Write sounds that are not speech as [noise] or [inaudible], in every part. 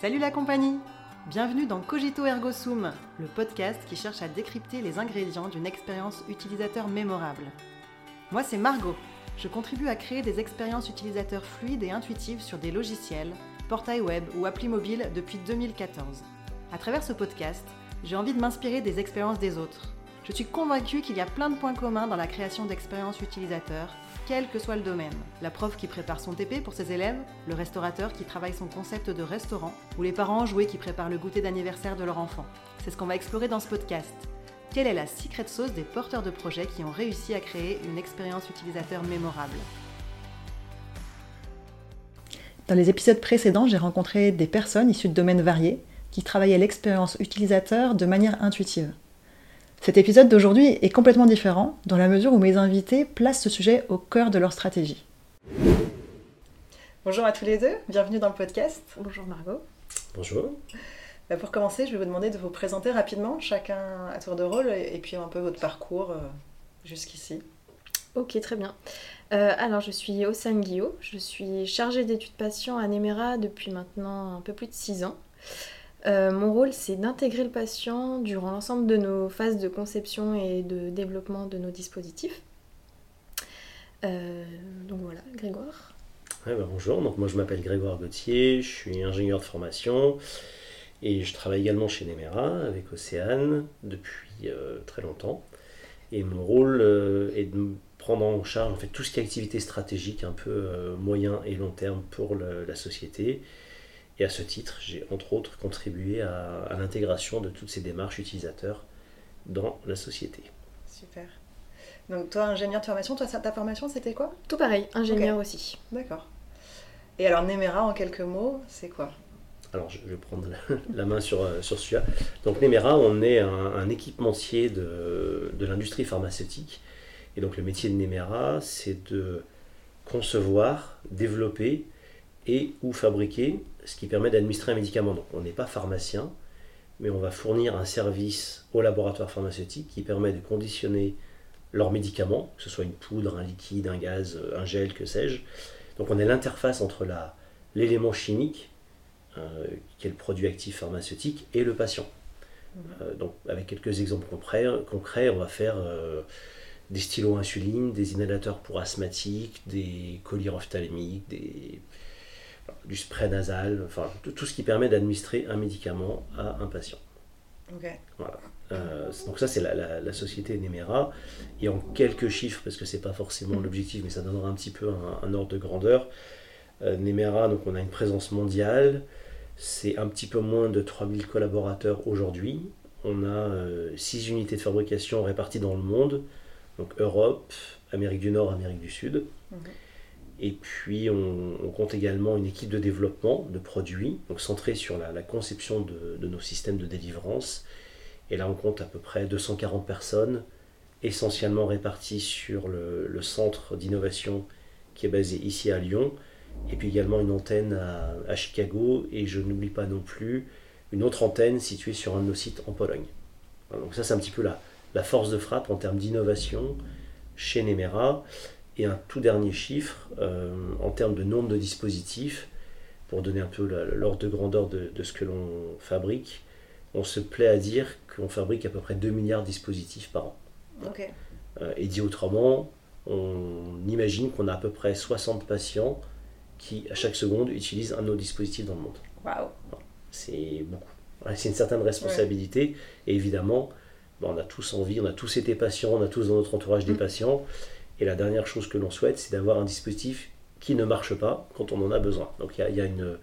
Salut la compagnie Bienvenue dans Cogito Ergo Sum, le podcast qui cherche à décrypter les ingrédients d'une expérience utilisateur mémorable. Moi c'est Margot. Je contribue à créer des expériences utilisateurs fluides et intuitives sur des logiciels, portails web ou applis mobiles depuis 2014. À travers ce podcast, j'ai envie de m'inspirer des expériences des autres. Je suis convaincue qu'il y a plein de points communs dans la création d'expériences utilisateurs, quel que soit le domaine. La prof qui prépare son TP pour ses élèves, le restaurateur qui travaille son concept de restaurant, ou les parents joués qui préparent le goûter d'anniversaire de leur enfant. C'est ce qu'on va explorer dans ce podcast. Quelle est la secret sauce des porteurs de projets qui ont réussi à créer une expérience utilisateur mémorable? Dans les épisodes précédents, j'ai rencontré des personnes issues de domaines variés qui travaillaient l'expérience utilisateur de manière intuitive. Cet épisode d'aujourd'hui est complètement différent dans la mesure où mes invités placent ce sujet au cœur de leur stratégie. Bonjour à tous les deux, bienvenue dans le podcast. Bonjour Margot. Bonjour. Bah, pour commencer, je vais vous demander de vous présenter rapidement, chacun à tour de rôle, et puis un peu votre parcours euh, jusqu'ici. Ok, très bien. Euh, alors, je suis Ossane Guillot, je suis chargée d'études patients à Nemera depuis maintenant un peu plus de 6 ans. Euh, mon rôle, c'est d'intégrer le patient durant l'ensemble de nos phases de conception et de développement de nos dispositifs. Euh, donc voilà, Grégoire. Bah, bonjour, moi je m'appelle Grégoire Gauthier, je suis ingénieur de formation et je travaille également chez Nemera avec Océane depuis euh, très longtemps. Et mon rôle est de prendre en charge tout ce qui est activité stratégique un peu moyen et long terme pour la société et à ce titre, j'ai entre autres contribué à, l'intégration de toutes ces démarches utilisateurs dans la société. Super. Donc toi, ingénieur de formation, toi, ta formation, c'était quoi? Tout pareil, ingénieur aussi. D'accord. Et alors, Nemera, en quelques mots, c'est quoi? Alors, je vais prendre [laughs] la, main sur, euh, sur celui-là. Donc, Nemera, on est un, équipementier de, de l'industrie pharmaceutique. Et donc, le métier de Nemera, c'est de concevoir, développer et ou fabriquer ce qui permet d'administrer un médicament. Donc on n'est pas pharmacien, mais on va fournir un service au laboratoire pharmaceutique qui permet de conditionner leurs médicaments, que ce soit une poudre, un liquide, un gaz, un gel, que sais-je. Donc on est l'interface entre l'élément chimique, euh, qui est le produit actif pharmaceutique, et le patient. Mmh. Euh, donc avec quelques exemples concrets, on va faire euh, des stylos insuline, des inhalateurs pour asthmatiques, des colliers ophtalmiques, des du spray nasal, enfin tout, ce qui permet d'administrer un médicament à un patient. Voilà. Euh, donc ça c'est la, société Nemera et en quelques chiffres parce que c'est pas forcément l'objectif mais ça donnera un petit peu un, ordre de grandeur. Euh, Nemera donc on a une présence mondiale, c'est un petit peu moins de 3000 collaborateurs aujourd'hui. On a 6 euh, unités de fabrication réparties dans le monde, donc Europe, Amérique du Nord, Amérique du Sud. Et puis on, compte également une équipe de développement de produits, donc centrée sur la, conception de, nos systèmes de délivrance. Et là on compte à peu près 240 personnes, essentiellement réparties sur le, centre d'innovation qui est basé ici à Lyon, et puis également une antenne à, Chicago, et je n'oublie pas non plus une autre antenne située sur un de nos sites en Pologne. donc ça c'est un petit peu la, la force de frappe en termes d'innovation chez Nemera. Et un tout dernier chiffre, euh, en termes de nombre de dispositifs, pour donner un peu l'ordre de grandeur de, ce que l'on fabrique, on se plaît à dire qu'on fabrique à peu près 2 milliards de dispositifs par an. Euh, et dit autrement, on imagine qu'on a à peu près 60 patients qui, à chaque seconde, utilisent un de nos dispositifs dans le monde. Waouh C'est beaucoup. c'est une certaine responsabilité. Et évidemment, on a tous envie, on a tous été patients, on a tous dans notre entourage des mm. patients. Et la dernière chose que l'on souhaite, c'est d'avoir un dispositif qui ne marche pas quand on en a besoin. Donc il y, a, une,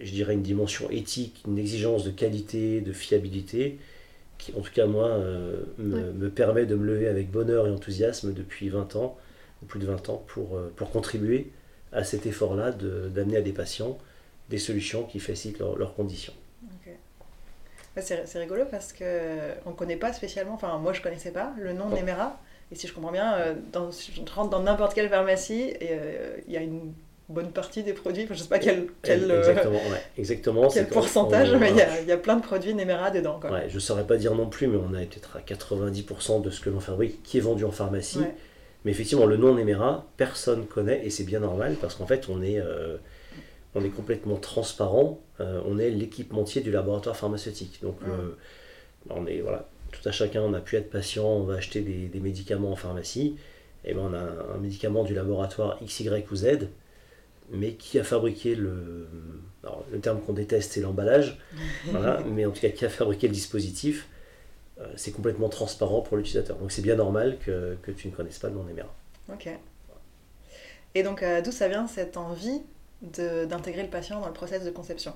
je dirais, une dimension éthique, une exigence de qualité, de fiabilité, qui en tout cas moi euh, me, permet de me lever avec bonheur et enthousiasme depuis 20 ans, ou plus de 20 ans, pour, euh, pour contribuer à cet effort-là d'amener à des patients des solutions qui facilitent leurs conditions. C'est rigolo parce qu'on ne connaît pas spécialement, enfin moi je ne connaissais pas le nom de Nemera. Et si je comprends bien, euh, dans, je rentre dans n'importe quelle pharmacie euh, il y a une bonne partie des produits, je ne sais pas quel, quel, euh, exactement, exactement, quel pourcentage, mais il y, a, plein de produits Nemera dedans. Quoi. Ouais, je ne saurais pas dire non plus, mais on a peut-être à 90% de ce que l'on fabrique qui est vendu en pharmacie. Mais effectivement, le nom Nemera, personne connaît et c'est bien normal parce qu'en fait, on est, on est complètement transparent. on est l'équipementier du laboratoire pharmaceutique. Donc, on est voilà, tout à chacun, on a pu être patient, on va acheter des, médicaments en pharmacie. Et ben on a un, médicament du laboratoire X, Y ou Z, mais qui a fabriqué le. le terme qu'on déteste, c'est l'emballage. [laughs] mais en tout cas, qui a fabriqué le dispositif euh, c'est complètement transparent pour l'utilisateur. Donc c'est bien normal que, tu ne connaisses pas le nom Nemera. Ok. Et donc euh, d'où ça vient cette envie d'intégrer le patient dans le process de conception?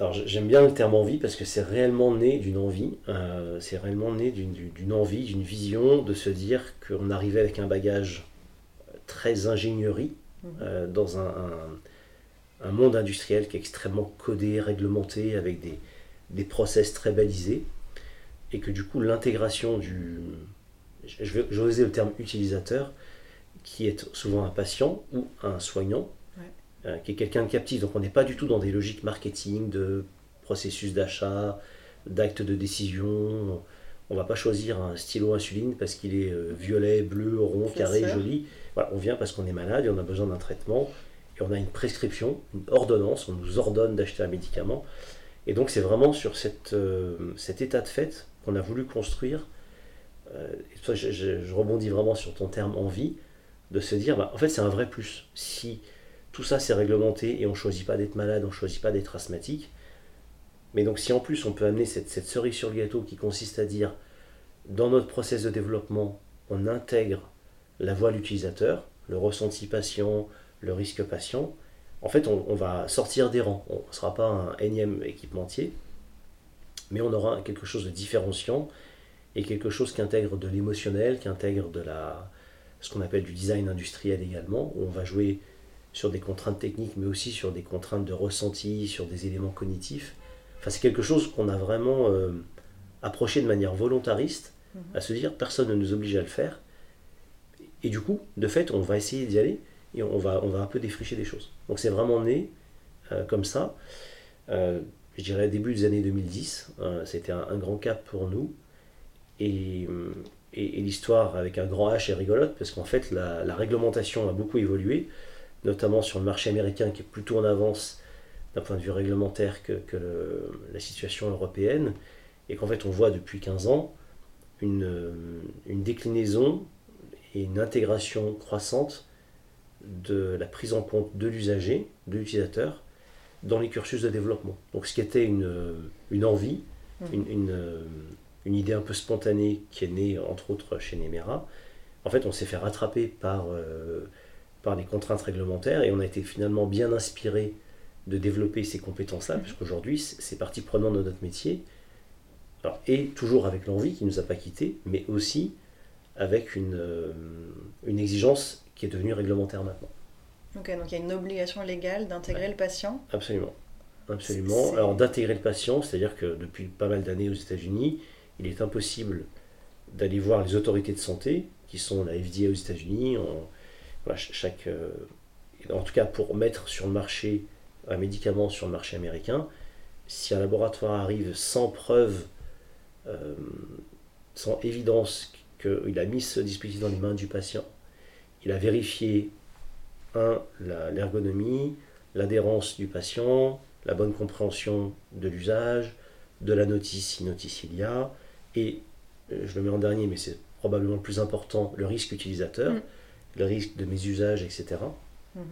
Alors j'aime bien le terme envie parce que c'est réellement né d'une envie, euh, c'est réellement né d'une envie, d'une vision de se dire qu'on arrivait avec un bagage très ingénierie mhm. dans un, un, monde industriel qui est extrêmement codé, réglementé, avec des, des process très balisés, et que du coup l'intégration du, je vais, oser le terme utilisateur, qui est souvent un patient ou un soignant, euh, qui est quelqu'un de captif. Donc on n'est pas du tout dans des logiques marketing, de processus d'achat, d'actes de décision. On va pas choisir un stylo insuline parce qu'il est euh, violet, bleu, rond, carré, joli. on vient parce qu'on est malade et on a besoin d'un traitement et on a une prescription, une ordonnance, on nous ordonne d'acheter un médicament. Et donc c'est vraiment sur cette, euh, cet état de fait qu'on a voulu construire. Euh, je, rebondis vraiment sur ton terme envie, de se dire, bah, en fait c'est un vrai plus. Si tout ça c'est réglementé et on ne choisit pas d'être malade, on ne choisit pas d'être asthmatique, mais donc si en plus on peut amener cette, cerise sur le gâteau qui consiste à dire, dans notre process de développement, on intègre la voix de l'utilisateur, le ressenti patient, le risque patient, en fait, on, va sortir des rangs. On ne sera pas un énième équipementier, mais on aura quelque chose de différenciant et quelque chose qui intègre de l'émotionnel, qui intègre de la, ce qu'on appelle du design industriel également, où on va jouer sur des contraintes techniques, mais aussi sur des contraintes de ressenti, sur des éléments cognitifs. Enfin, c'est quelque chose qu'on a vraiment euh, approché de manière volontariste, mhm. à se dire personne ne nous oblige à le faire. Et du coup, de fait, on va essayer d'y aller, et on va, on va un peu défricher des choses. Donc c'est vraiment né euh, comme ça. Euh, je dirais début des années 2010, euh, c'était un, grand cap pour nous. Et, et, l'histoire avec un grand H est rigolote parce qu'en fait la, la, réglementation a beaucoup évolué, notamment sur le marché américain qui est plutôt en avance d'un point de vue réglementaire que, que la situation européenne. Et qu'en fait on voit depuis 15 ans une, une déclinaison et une intégration croissante de la prise en compte de l'usager, de l'utilisateur, dans les cursus de développement. Donc ce qui était une, une envie, mmh. une, une, idée un peu spontanée qui est née entre autres chez Nemera, en fait on s'est fait rattraper par, euh, par les contraintes réglementaires et on a été finalement bien inspiré de développer ces compétences-là, mmh. puisqu'aujourd'hui c'est partie prenante de notre métier, et toujours avec l'envie qui ne nous a pas quittés, mais aussi avec une, euh, une exigence qui est devenu réglementaire maintenant. Ok, donc il y a une obligation légale d'intégrer le patient Absolument. Absolument. Alors d'intégrer le patient, c'est-à-dire que depuis pas mal d'années aux États-Unis, il est impossible d'aller voir les autorités de santé, qui sont la FDA aux États-Unis, en, chaque, euh, en tout cas pour mettre sur le marché un médicament sur le marché américain, si un laboratoire arrive sans preuve, euh, sans évidence qu'il a mis ce dispositif dans les mains du patient, il a vérifié, un, l'ergonomie, l'adhérence du patient, la bonne compréhension de l'usage, de la notice si notice il y a, et euh, je le mets en dernier, mais c'est probablement le plus important, le risque utilisateur, mm. Le risque de mes usages, etc. Mm-hmm.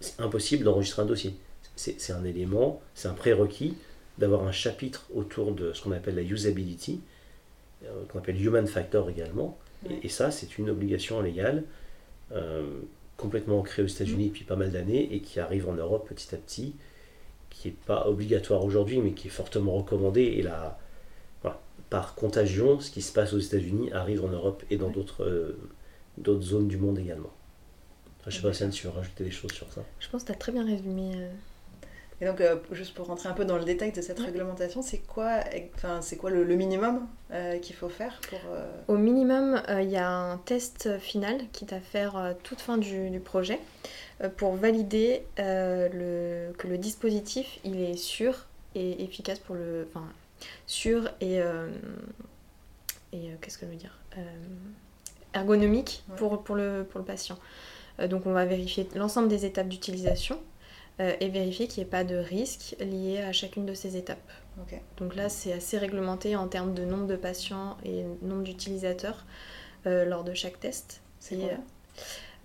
C'est impossible d'enregistrer un dossier. C'est un élément, c'est un prérequis d'avoir un chapitre autour de ce qu'on appelle la usability, euh, qu'on appelle human factor également, et, ça c'est une obligation légale euh, complètement ancré aux États-Unis depuis pas mal d'années et qui arrive en Europe petit à petit, qui n'est pas obligatoire aujourd'hui, mais qui est fortement recommandé. Et là, par contagion, ce qui se passe aux États-Unis arrive en Europe et dans d'autres euh, d'autres zones du monde également. je ne sais pas si tu veux rajouter des choses sur ça? Je pense que tu as très bien résumé euh, et donc, euh, juste pour rentrer un peu dans le détail de cette réglementation, c'est quoi, enfin, c'est quoi le, minimum euh, qu'il faut faire pour... Euh, Au minimum, il y a un test final qui est à faire toute fin du, projet pour valider le, que le dispositif il est sûr et efficace pour le... Enfin, sûr et... et qu'est-ce que je veux dire Ergonomique pour, pour, le, pour le patient. donc on va vérifier l'ensemble des étapes d'utilisation et vérifier qu'il n'y ait pas de risque lié à chacune de ces étapes. Donc là, c'est assez réglementé en termes de nombre de patients et nombre d'utilisateurs lors de chaque test. C'est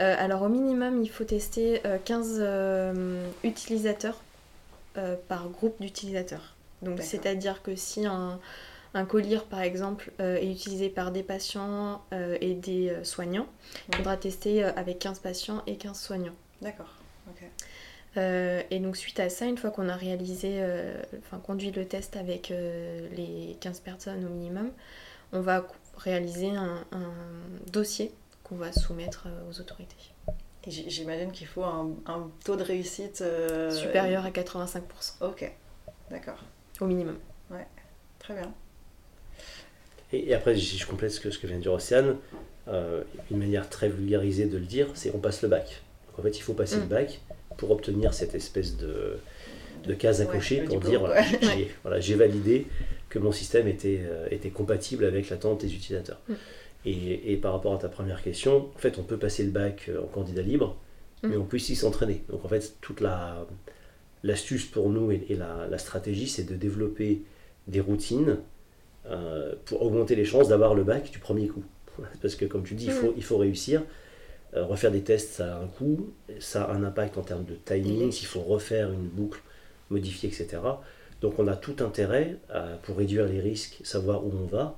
euh, alors au minimum, il faut tester 15 euh, euh, utilisateurs par groupe d'utilisateurs. Donc c'est-à-dire que si un, un collier par exemple est utilisé par des patients et des soignants, il faudra tester avec 15 patients et 15 soignants. D'accord. et donc suite à ça, une fois qu'on a réalisé, enfin conduit le test avec les 15 personnes au minimum, on va réaliser un dossier qu'on va soumettre euh, aux autorités. J'imagine qu'il faut un, taux de réussite euh, supérieur à 85%. Ok, d'accord. Au minimum. Ouais, très bien. Et, après, si je complète ce que, ce que vient de dire Océane, euh, une manière très vulgarisée de le dire, c'est on passe le bac. Donc en fait, il faut passer le mm. bac pour obtenir cette espèce de, de case à cocher pour dire [laughs] voilà, j'ai validé que mon système était, était compatible avec l'attente des utilisateurs. Mm. Et, par rapport à ta première question, en fait, on peut passer le bac euh, en candidat libre, mm. mais on peut aussi s'entraîner. Donc en fait, toute la l'astuce pour nous et, la, stratégie, c'est de développer des routines euh, pour augmenter les chances d'avoir le bac du premier coup. [laughs] Parce que comme tu dis, il, faut, il faut réussir. Euh, refaire des tests, ça a un coût, ça a un impact en termes de timing, s'il faut refaire une boucle, modifier, etc. Donc on a tout intérêt pour réduire les risques, savoir où on va,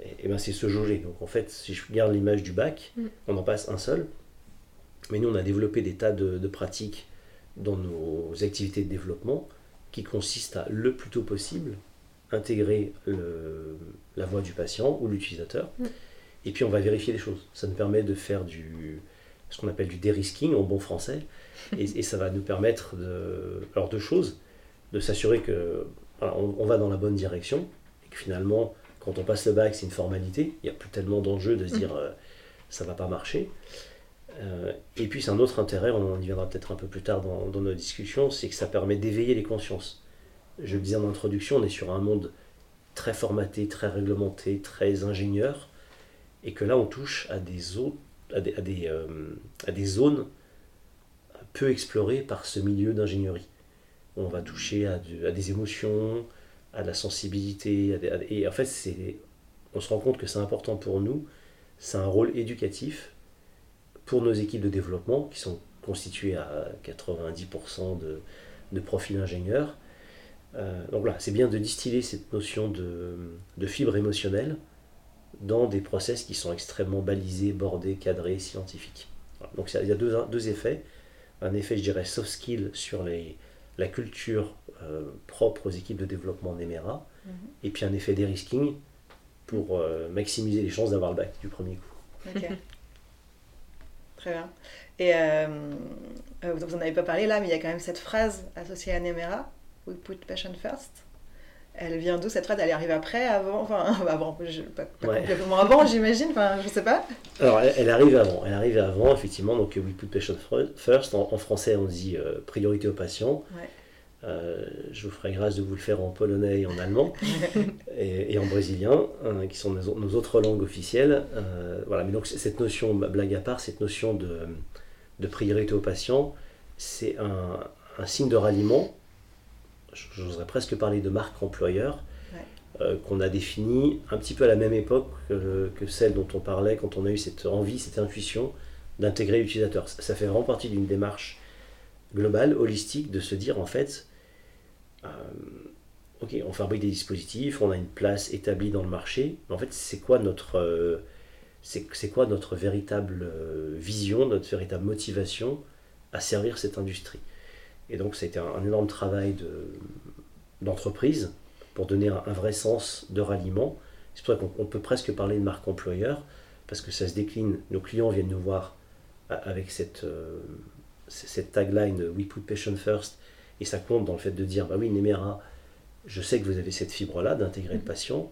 et, ben c'est se jauger. Donc en fait, si je garde l'image du bac, mm. on en passe un seul. Mais nous, on a développé des tas de, pratiques dans nos activités de développement qui consistent à, le plus tôt possible, intégrer la voix du patient ou l'utilisateur. Mm. Et puis on va vérifier les choses. Ça nous permet de faire du, ce qu'on appelle du dérisking en bon français. [laughs] et, ça va nous permettre de, alors deux choses, de s'assurer que on, va dans la bonne direction et que finalement quand on passe le bac, c'est une formalité. Il n'y a plus tellement d'enjeux de se dire ça mm. euh, ça va pas marcher. Euh, et puis c'est un autre intérêt, on y viendra peut-être un peu plus tard dans, nos discussions, c'est que ça permet d'éveiller les consciences. Je le disais en introduction, on est sur un monde très formaté, très réglementé, très ingénieur, et que là on touche à des, euh, zones peu explorées par ce milieu d'ingénierie. On va toucher à, des émotions, à la sensibilité. et en fait, on se rend compte que c'est important pour nous. C'est un rôle éducatif pour nos équipes de développement qui sont constituées à 90% de, de profils ingénieurs. Euh, donc voilà, c'est bien de distiller cette notion de, de fibre émotionnelle dans des process qui sont extrêmement balisés, bordés, cadrés, scientifiques. Donc il y a deux, deux effets. Un effet, je dirais, soft skill sur les, la culture euh, propre aux équipes de développement Nemera, mhm. et puis un effet dérisking pour euh, maximiser les chances d'avoir le bac du premier coup. Ok. Très bien. Et euh, vous n'en avez pas parlé là, mais il y a quand même cette phrase associée à Nemera, We put passion first. Elle vient d'où cette phrase? Elle arrive après, avant? Enfin, [laughs] avant, pas, complètement avant, j'imagine, enfin, je sais pas. Alors, elle, arrive avant. Elle arrive avant, effectivement. Donc, We Put Patient First. En, français, on dit priorité aux patients. Ouais. Euh, je vous ferai grâce de vous le faire en polonais et en allemand [laughs] et, en brésilien, hein, qui sont nos, autres langues officielles. Euh, voilà, mais donc cette notion, blague à part, cette notion de, de priorité aux patients, c'est un, un, signe de ralliement. J'oserais presque parler de marque employeur. Euh, qu'on a défini un petit peu à la même époque que, que, celle dont on parlait quand on a eu cette envie, cette intuition d'intégrer l'utilisateur. Ça, ça fait vraiment partie d'une démarche globale, holistique, de se dire en fait, euh, ok, on fabrique des dispositifs, on a une place établie dans le marché, mais en fait, c'est quoi notre, euh, c'est quoi notre véritable vision, notre véritable motivation à servir cette industrie? Et donc, été un, énorme travail d'entreprise pour donner un, vrai sens de ralliement. C'est pour ça qu'on peut presque parler de marque employeur, parce que ça se décline. Nos clients viennent nous voir avec cette, cette tagline We put patient first et ça compte dans le fait de dire, bah oui, Nemera, je sais que vous avez cette fibre-là d'intégrer le mhm. patient.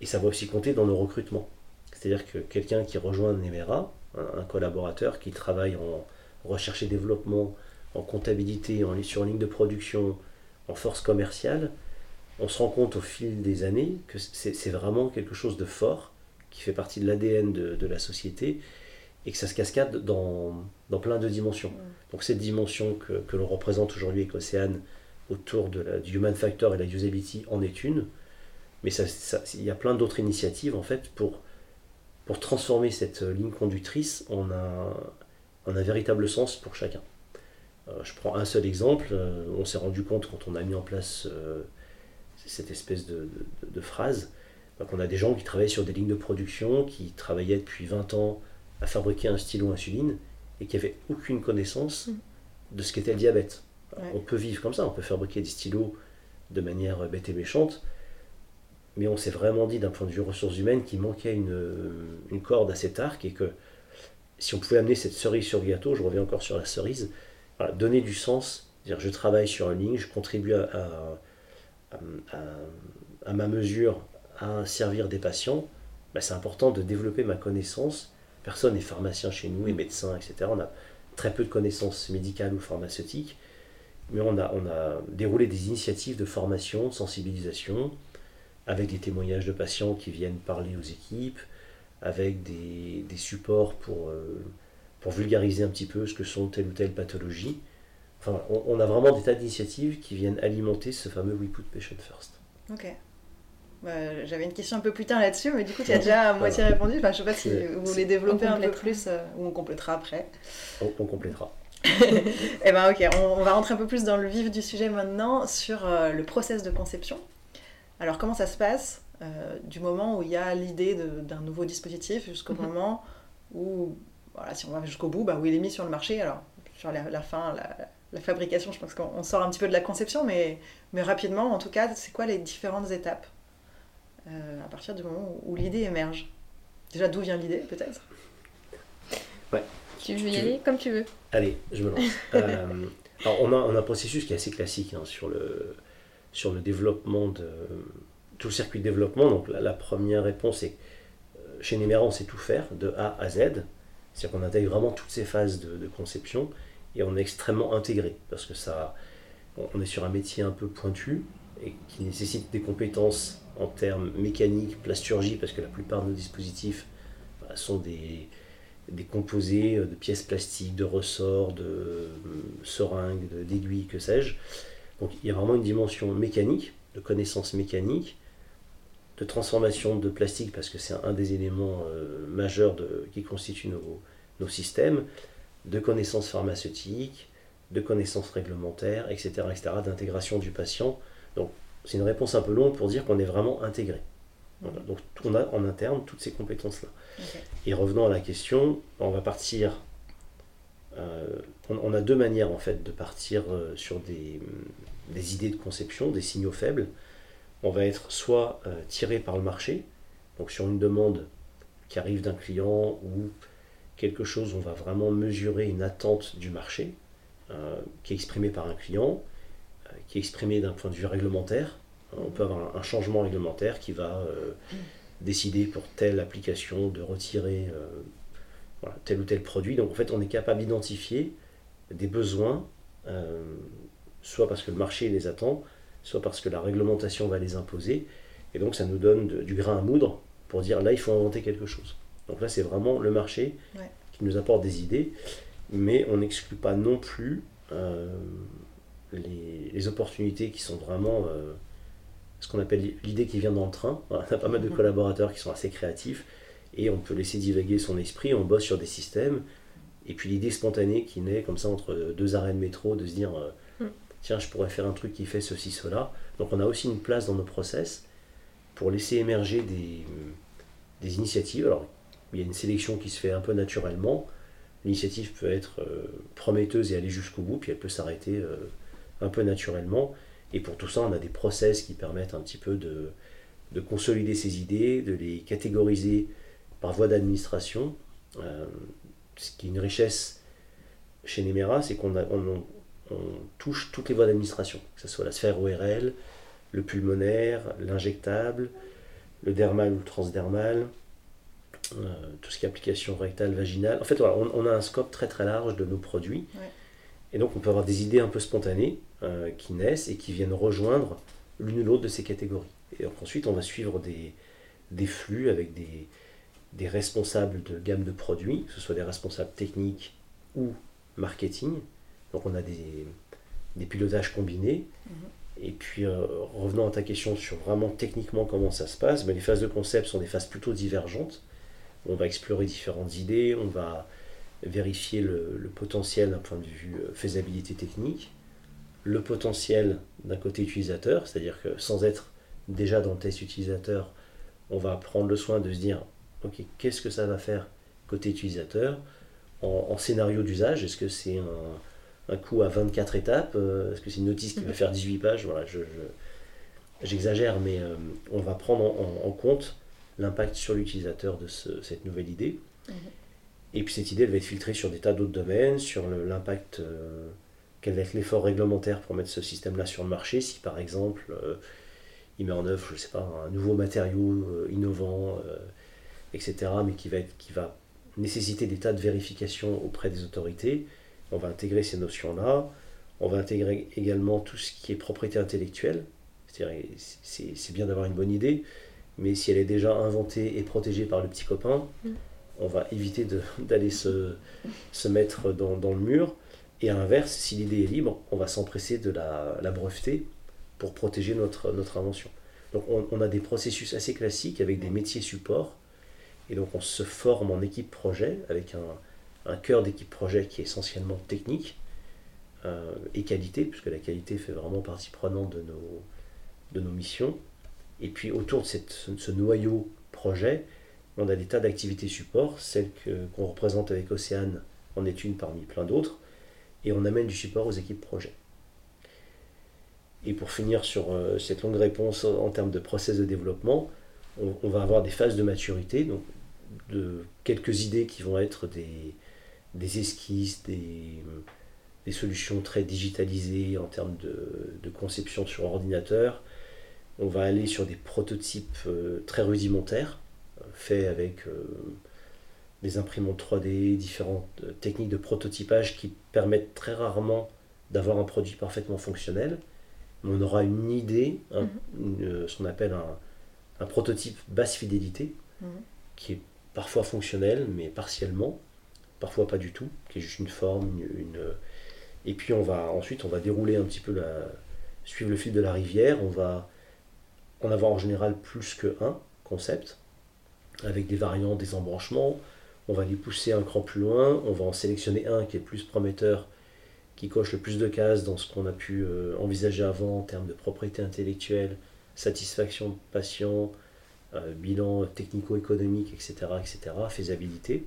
Et ça va aussi compter dans nos recrutements. C'est-à-dire que quelqu'un qui rejoint Nemera, un, collaborateur qui travaille en recherche et développement, en comptabilité, en, sur ligne de production, en force commerciale, on se rend compte au fil des années que c'est vraiment quelque chose de fort qui fait partie de l'ADN de, de, la société et que ça se cascade dans, dans plein de dimensions. Donc cette dimension que, que l'on représente aujourd'hui avec Océane autour de la, du human factor et la usability en est une, mais ça, ça- il y a plein d'autres initiatives en fait pour, pour transformer cette ligne conductrice en un, en un véritable sens pour chacun. Euh, je prends un seul exemple, euh, on s'est rendu compte quand on a mis en place euh, cette espèce de, de- de phrase, bah, qu'on a des gens qui travaillaient sur des lignes de production, qui travaillaient depuis 20 ans à fabriquer un stylo insuline et qui n'avaient aucune connaissance Mhm. de ce qu'était le diabète. Ouais. On peut vivre comme ça, on peut fabriquer des stylos de manière bête et méchante, mais on s'est vraiment dit d'un point de vue ressources humaines qu'il manquait une, une corde à cet arc et que si on pouvait amener cette cerise sur le gâteau, je reviens encore sur la cerise, donner du sens, dire je travaille sur une ligne, je contribue à, ma mesure à servir des patients, bah, c'est important de développer ma connaissance. Personne n'est pharmacien chez nous et médecin, etc. On a très peu de connaissances médicales ou pharmaceutiques, mais on a, déroulé des initiatives de formation, de sensibilisation, avec des témoignages de patients qui viennent parler aux équipes, avec des, des supports pour, euh, pour vulgariser un petit peu ce que sont telle ou telle pathologie. Enfin, on, on a vraiment des tas d'initiatives qui viennent alimenter ce fameux We Put Patient First. Ok. Bah, J'avais une question un peu plus tard là-dessus, mais du coup, tu as déjà à moitié répondu. Enfin, je sais pas si vous voulez développer un peu plus, euh, ou on complétera après. On, on complétera. [laughs] Eh ben ok, on, on va rentrer un peu plus dans le vif du sujet maintenant sur euh, le process de conception. Alors comment ça se passe euh, du moment où il y a l'idée d'un nouveau dispositif jusqu'au Mhm. moment où, voilà, si on va jusqu'au bout, bah, où il est mis sur le marché. Alors sur la, la fin, la, la fabrication, je pense qu'on on sort un petit peu de la conception, mais, mais rapidement, en tout cas, c'est quoi les différentes étapes euh, à partir du moment où, où l'idée émerge? Déjà, d'où vient l'idée peut-être? Tu veux y Tu aller comme tu veux. Allez, je me lance. [laughs] Euh, alors, on a, on a un processus qui est assez classique hein, sur, le, sur le développement de tout le circuit de développement. Donc, la, la première réponse est euh, chez Nemera, on sait tout faire de A à Z. C'est-à-dire qu'on intègre vraiment toutes ces phases de, conception et on est extrêmement intégré parce que ça, on, est sur un métier un peu pointu et qui nécessite des compétences en termes mécaniques, plasturgie, parce que la plupart de nos dispositifs bah, sont des, des composés euh, de pièces plastiques, de ressorts, de euh, seringues, d'aiguilles, que sais-je. Donc il y a vraiment une dimension mécanique, de connaissances mécaniques, de transformation de plastique, parce que c'est un, des éléments euh, majeurs de- qui constituent nos, nos systèmes, de connaissances pharmaceutiques, de connaissances réglementaires, etc., etc., d'intégration du patient. Donc c'est une réponse un peu longue pour dire qu'on est vraiment intégré. Voilà. Donc on a en interne toutes ces compétences-là. Et revenons à la question, on va partir. euh, on, on a deux manières en fait de partir euh, sur des, des idées de conception, des signaux faibles. On va être soit euh, tiré par le marché, donc sur une demande qui arrive d'un client ou quelque chose, on va vraiment mesurer une attente du marché euh, qui est exprimée par un client, euh, qui est exprimée d'un point de vue réglementaire. On peut avoir un, changement réglementaire qui va décider pour telle application de retirer tel ou tel produit. Donc en fait, on est capable d'identifier des besoins, soit parce que le marché les attend, soit parce que la réglementation va les imposer. Et donc ça nous donne de- du grain à moudre pour dire là, il faut inventer quelque chose. Donc là, c'est vraiment le marché Ouais. qui nous apporte des idées, mais on n'exclut pas non plus euh, les, les opportunités qui sont vraiment euh, ce qu'on appelle l'idée qui vient dans le train. Voilà, on a pas mal de Mhm. collaborateurs qui sont assez créatifs et on peut laisser divaguer son esprit, on bosse sur des systèmes. Et puis l'idée spontanée qui naît comme ça entre deux arrêts de métro, de se dire euh. Tiens, je pourrais faire un truc qui fait ceci, cela. Donc on a aussi une place dans nos process pour laisser émerger des, des initiatives. Alors il y a une sélection qui se fait un peu naturellement. L'initiative peut être euh, prometteuse et aller jusqu'au bout, puis elle peut s'arrêter euh, un peu naturellement. Et pour tout ça, on a des process qui permettent un petit peu de, de consolider ces idées, de les catégoriser par voie d'administration. Euh, ce qui est une richesse chez Nemera, c'est qu'on a- on, on touche toutes les voies d'administration, que ce soit la sphère ORL, le pulmonaire, l'injectable, le dermal ou le transdermal, euh, tout ce qui est application rectale, vaginale. En fait, voilà, on, on a un scope très très large de nos produits. Ouais. Et donc, on peut avoir des idées un peu spontanées euh, qui naissent et qui viennent rejoindre l'une ou l'autre de ces catégories. Et donc, ensuite, on va suivre des, des flux avec des, des responsables de gamme de produits, que ce soit des responsables techniques ou marketing. Donc on a des, des pilotages combinés. Mhm. Et puis euh, revenons à ta question sur vraiment techniquement comment ça se passe, ben, les phases de concept sont des phases plutôt divergentes. On va explorer différentes idées, on va vérifier le, potentiel d'un point de vue euh, faisabilité technique, le potentiel d'un côté utilisateur, c'est-à-dire que sans être déjà dans le test utilisateur, on va prendre le soin de se dire, ok, qu'est-ce que ça va faire côté utilisateur? En scénario d'usage Est-ce que c'est un, un coup à 24 étapes. Euh, est-ce que c'est une notice qui va mhm. faire 18 pages Voilà, je, j'exagère, mais euh, on va prendre en, compte l'impact sur l'utilisateur de cette nouvelle idée. Mhm. Et puis cette idée, elle va être filtrée sur des tas d'autres domaines, sur l'impact, euh, quel va être l'effort réglementaire pour mettre ce système-là sur le marché. Si par exemple, il met en œuvre, je sais pas, un nouveau matériau innovant, etc., mais qui va, être, qui va nécessiter des tas de vérifications auprès des autorités on va intégrer ces notions-là. On va intégrer également tout ce qui est propriété intellectuelle. C'est bien d'avoir une bonne idée, mais si elle est déjà inventée et protégée par le petit copain, mm. on va éviter d'aller se, se, mettre dans, dans, le mur. Et à l'inverse, si l'idée est libre, on va s'empresser de la, la, breveter pour protéger notre, notre invention. Donc on, on, a des processus assez classiques avec des métiers supports. Et donc on se forme en équipe projet avec un, un cœur d'équipe projet qui est essentiellement technique euh, et qualité, puisque la qualité fait vraiment partie prenante de nos, de nos missions. Et puis autour de cette, ce, noyau projet, on a des tas d'activités support, celle qu'on représente avec Océane en est une parmi plein d'autres, et on amène du support aux équipes projet. Et pour finir sur euh, cette longue réponse en termes de process de développement, on, on, va avoir des phases de maturité, donc de quelques idées qui vont être des, des esquisses, des, des, solutions très digitalisées en termes de, conception sur ordinateur. On va aller sur des prototypes euh, très rudimentaires, euh, faits avec euh, des imprimantes 3D, différentes techniques de prototypage qui permettent très rarement d'avoir un produit parfaitement fonctionnel. Mais on aura une idée, mhm. ce qu'on appelle un, prototype basse fidélité, mhm. qui est parfois fonctionnel, mais partiellement parfois pas du tout, qui est juste une forme, et puis on va ensuite on va dérouler un petit peu la, suivre le fil de la rivière, on va en avoir en général plus que un concept, avec des variants, des embranchements, on va les pousser un cran plus loin, on va en sélectionner un qui est plus prometteur, qui coche le plus de cases dans ce qu'on a pu euh, envisager avant en termes de propriété intellectuelle, satisfaction patient, euh, bilan technico-économique, etc., etc., faisabilité.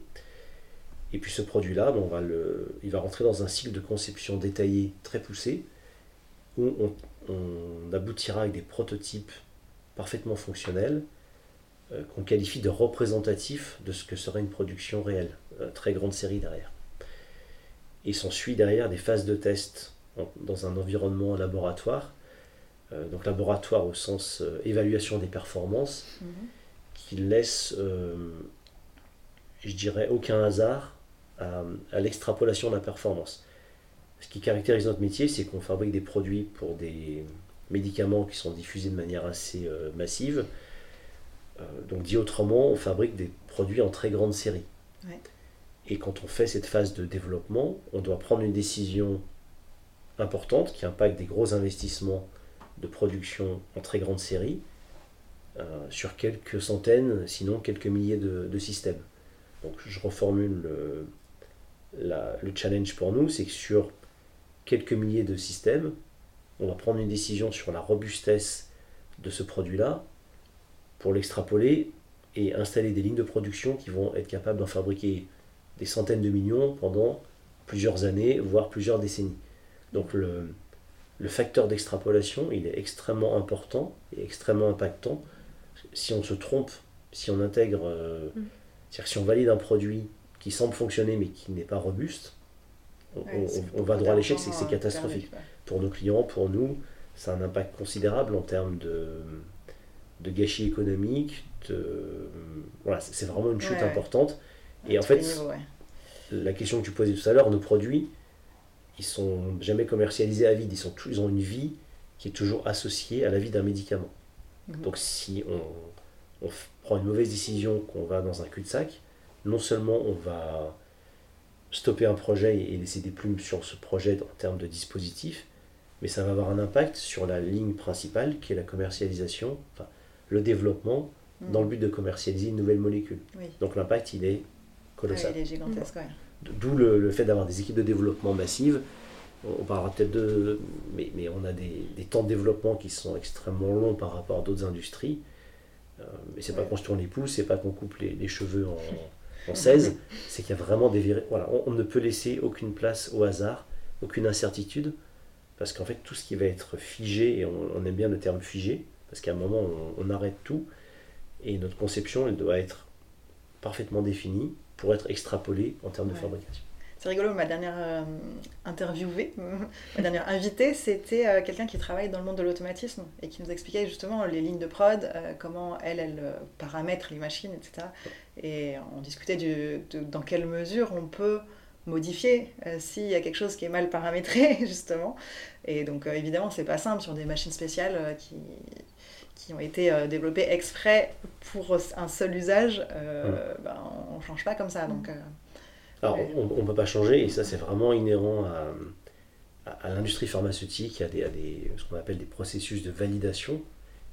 Et puis ce produit-là, on va le, il va rentrer dans un cycle de conception détaillé très poussé, où on, aboutira avec des prototypes parfaitement fonctionnels, euh, qu'on qualifie de représentatifs de ce que serait une production réelle, euh, très grande série derrière. Et s'ensuit derrière des phases de test dans un environnement laboratoire, euh, donc laboratoire au sens évaluation des performances, mhm. qui laisse, je dirais, aucun hasard à, l'extrapolation de la performance. Ce qui caractérise notre métier, c'est qu'on fabrique des produits pour des médicaments qui sont diffusés de manière assez euh, massive. Euh, donc dit autrement, on fabrique des produits en très grande série. Et quand on fait cette phase de développement, on doit prendre une décision importante qui impacte des gros investissements de production en très grande série euh, sur quelques centaines, sinon quelques milliers de, de systèmes. Donc je reformule le, le challenge pour nous, c'est que sur quelques milliers de systèmes, on va prendre une décision sur la robustesse de ce produit-là pour l'extrapoler et installer des lignes de production qui vont être capables d'en fabriquer des centaines de millions pendant plusieurs années, voire plusieurs décennies. Donc le, le facteur d'extrapolation, il est extrêmement important et extrêmement impactant. Si on se trompe, si on intègre, euh, mm. c'est-à-dire si on valide un produit qui semble fonctionner mais qui n'est pas robuste, on, va droit à l'échec, c'est catastrophique. Pour nos clients, pour nous, ça a un impact considérable en termes de, de gâchis économique. voilà, c'est vraiment une chute importante. Et en fait, la question que tu posais tout à l'heure, nos produits, ils sont jamais commercialisés à vide. Ils, sont, ils ont une vie qui est toujours associée à la vie d'un médicament. Mhm. Donc si on, on prend une mauvaise décision, qu'on va dans un cul-de-sac, non seulement on va stopper un projet et laisser des plumes sur ce projet en termes de dispositif, mais ça va avoir un impact sur la ligne principale qui est la commercialisation, enfin, le développement Mm. dans le but de commercialiser une nouvelle molécule. Oui. Donc l'impact, il est colossal. il est gigantesque, ouais. D'où le, le fait d'avoir des équipes de développement massives. On on parlera peut-être de. Mais, mais on a des, des temps de développement qui sont extrêmement longs par rapport à d'autres industries. Euh, mais c'est pas qu'on se tourne les pouces, c'est pas qu'on coupe les, les cheveux en, en 16, c'est qu'il y a vraiment des. Voilà, on, on ne peut laisser aucune place au hasard, aucune incertitude, parce qu'en fait, tout ce qui va être figé, et on, on aime bien le terme figé, parce qu'à un moment, on, on arrête tout, et notre conception, elle doit être parfaitement définie pour être extrapolée en termes de fabrication. C'est rigolo, ma dernière euh, interviewée, [laughs] ma dernière invitée, c'était euh, quelqu'un qui travaille dans le monde de l'automatisme et qui nous expliquait justement les lignes de prod, euh, comment elle, elle paramètre les machines, etc. Et on discutait du, de dans quelle mesure on peut modifier s'il y a quelque chose qui est mal paramétré, [laughs] justement. Et donc, évidemment, c'est pas simple sur des machines spéciales qui, qui ont été euh, développées exprès pour un seul usage. euh, ben, on ne change pas comme ça. Donc, euh, Alors, on ne peut pas changer, et ça, c'est vraiment inhérent à, à- à l'industrie pharmaceutique, à, des, à des- ce qu'on appelle des processus de validation.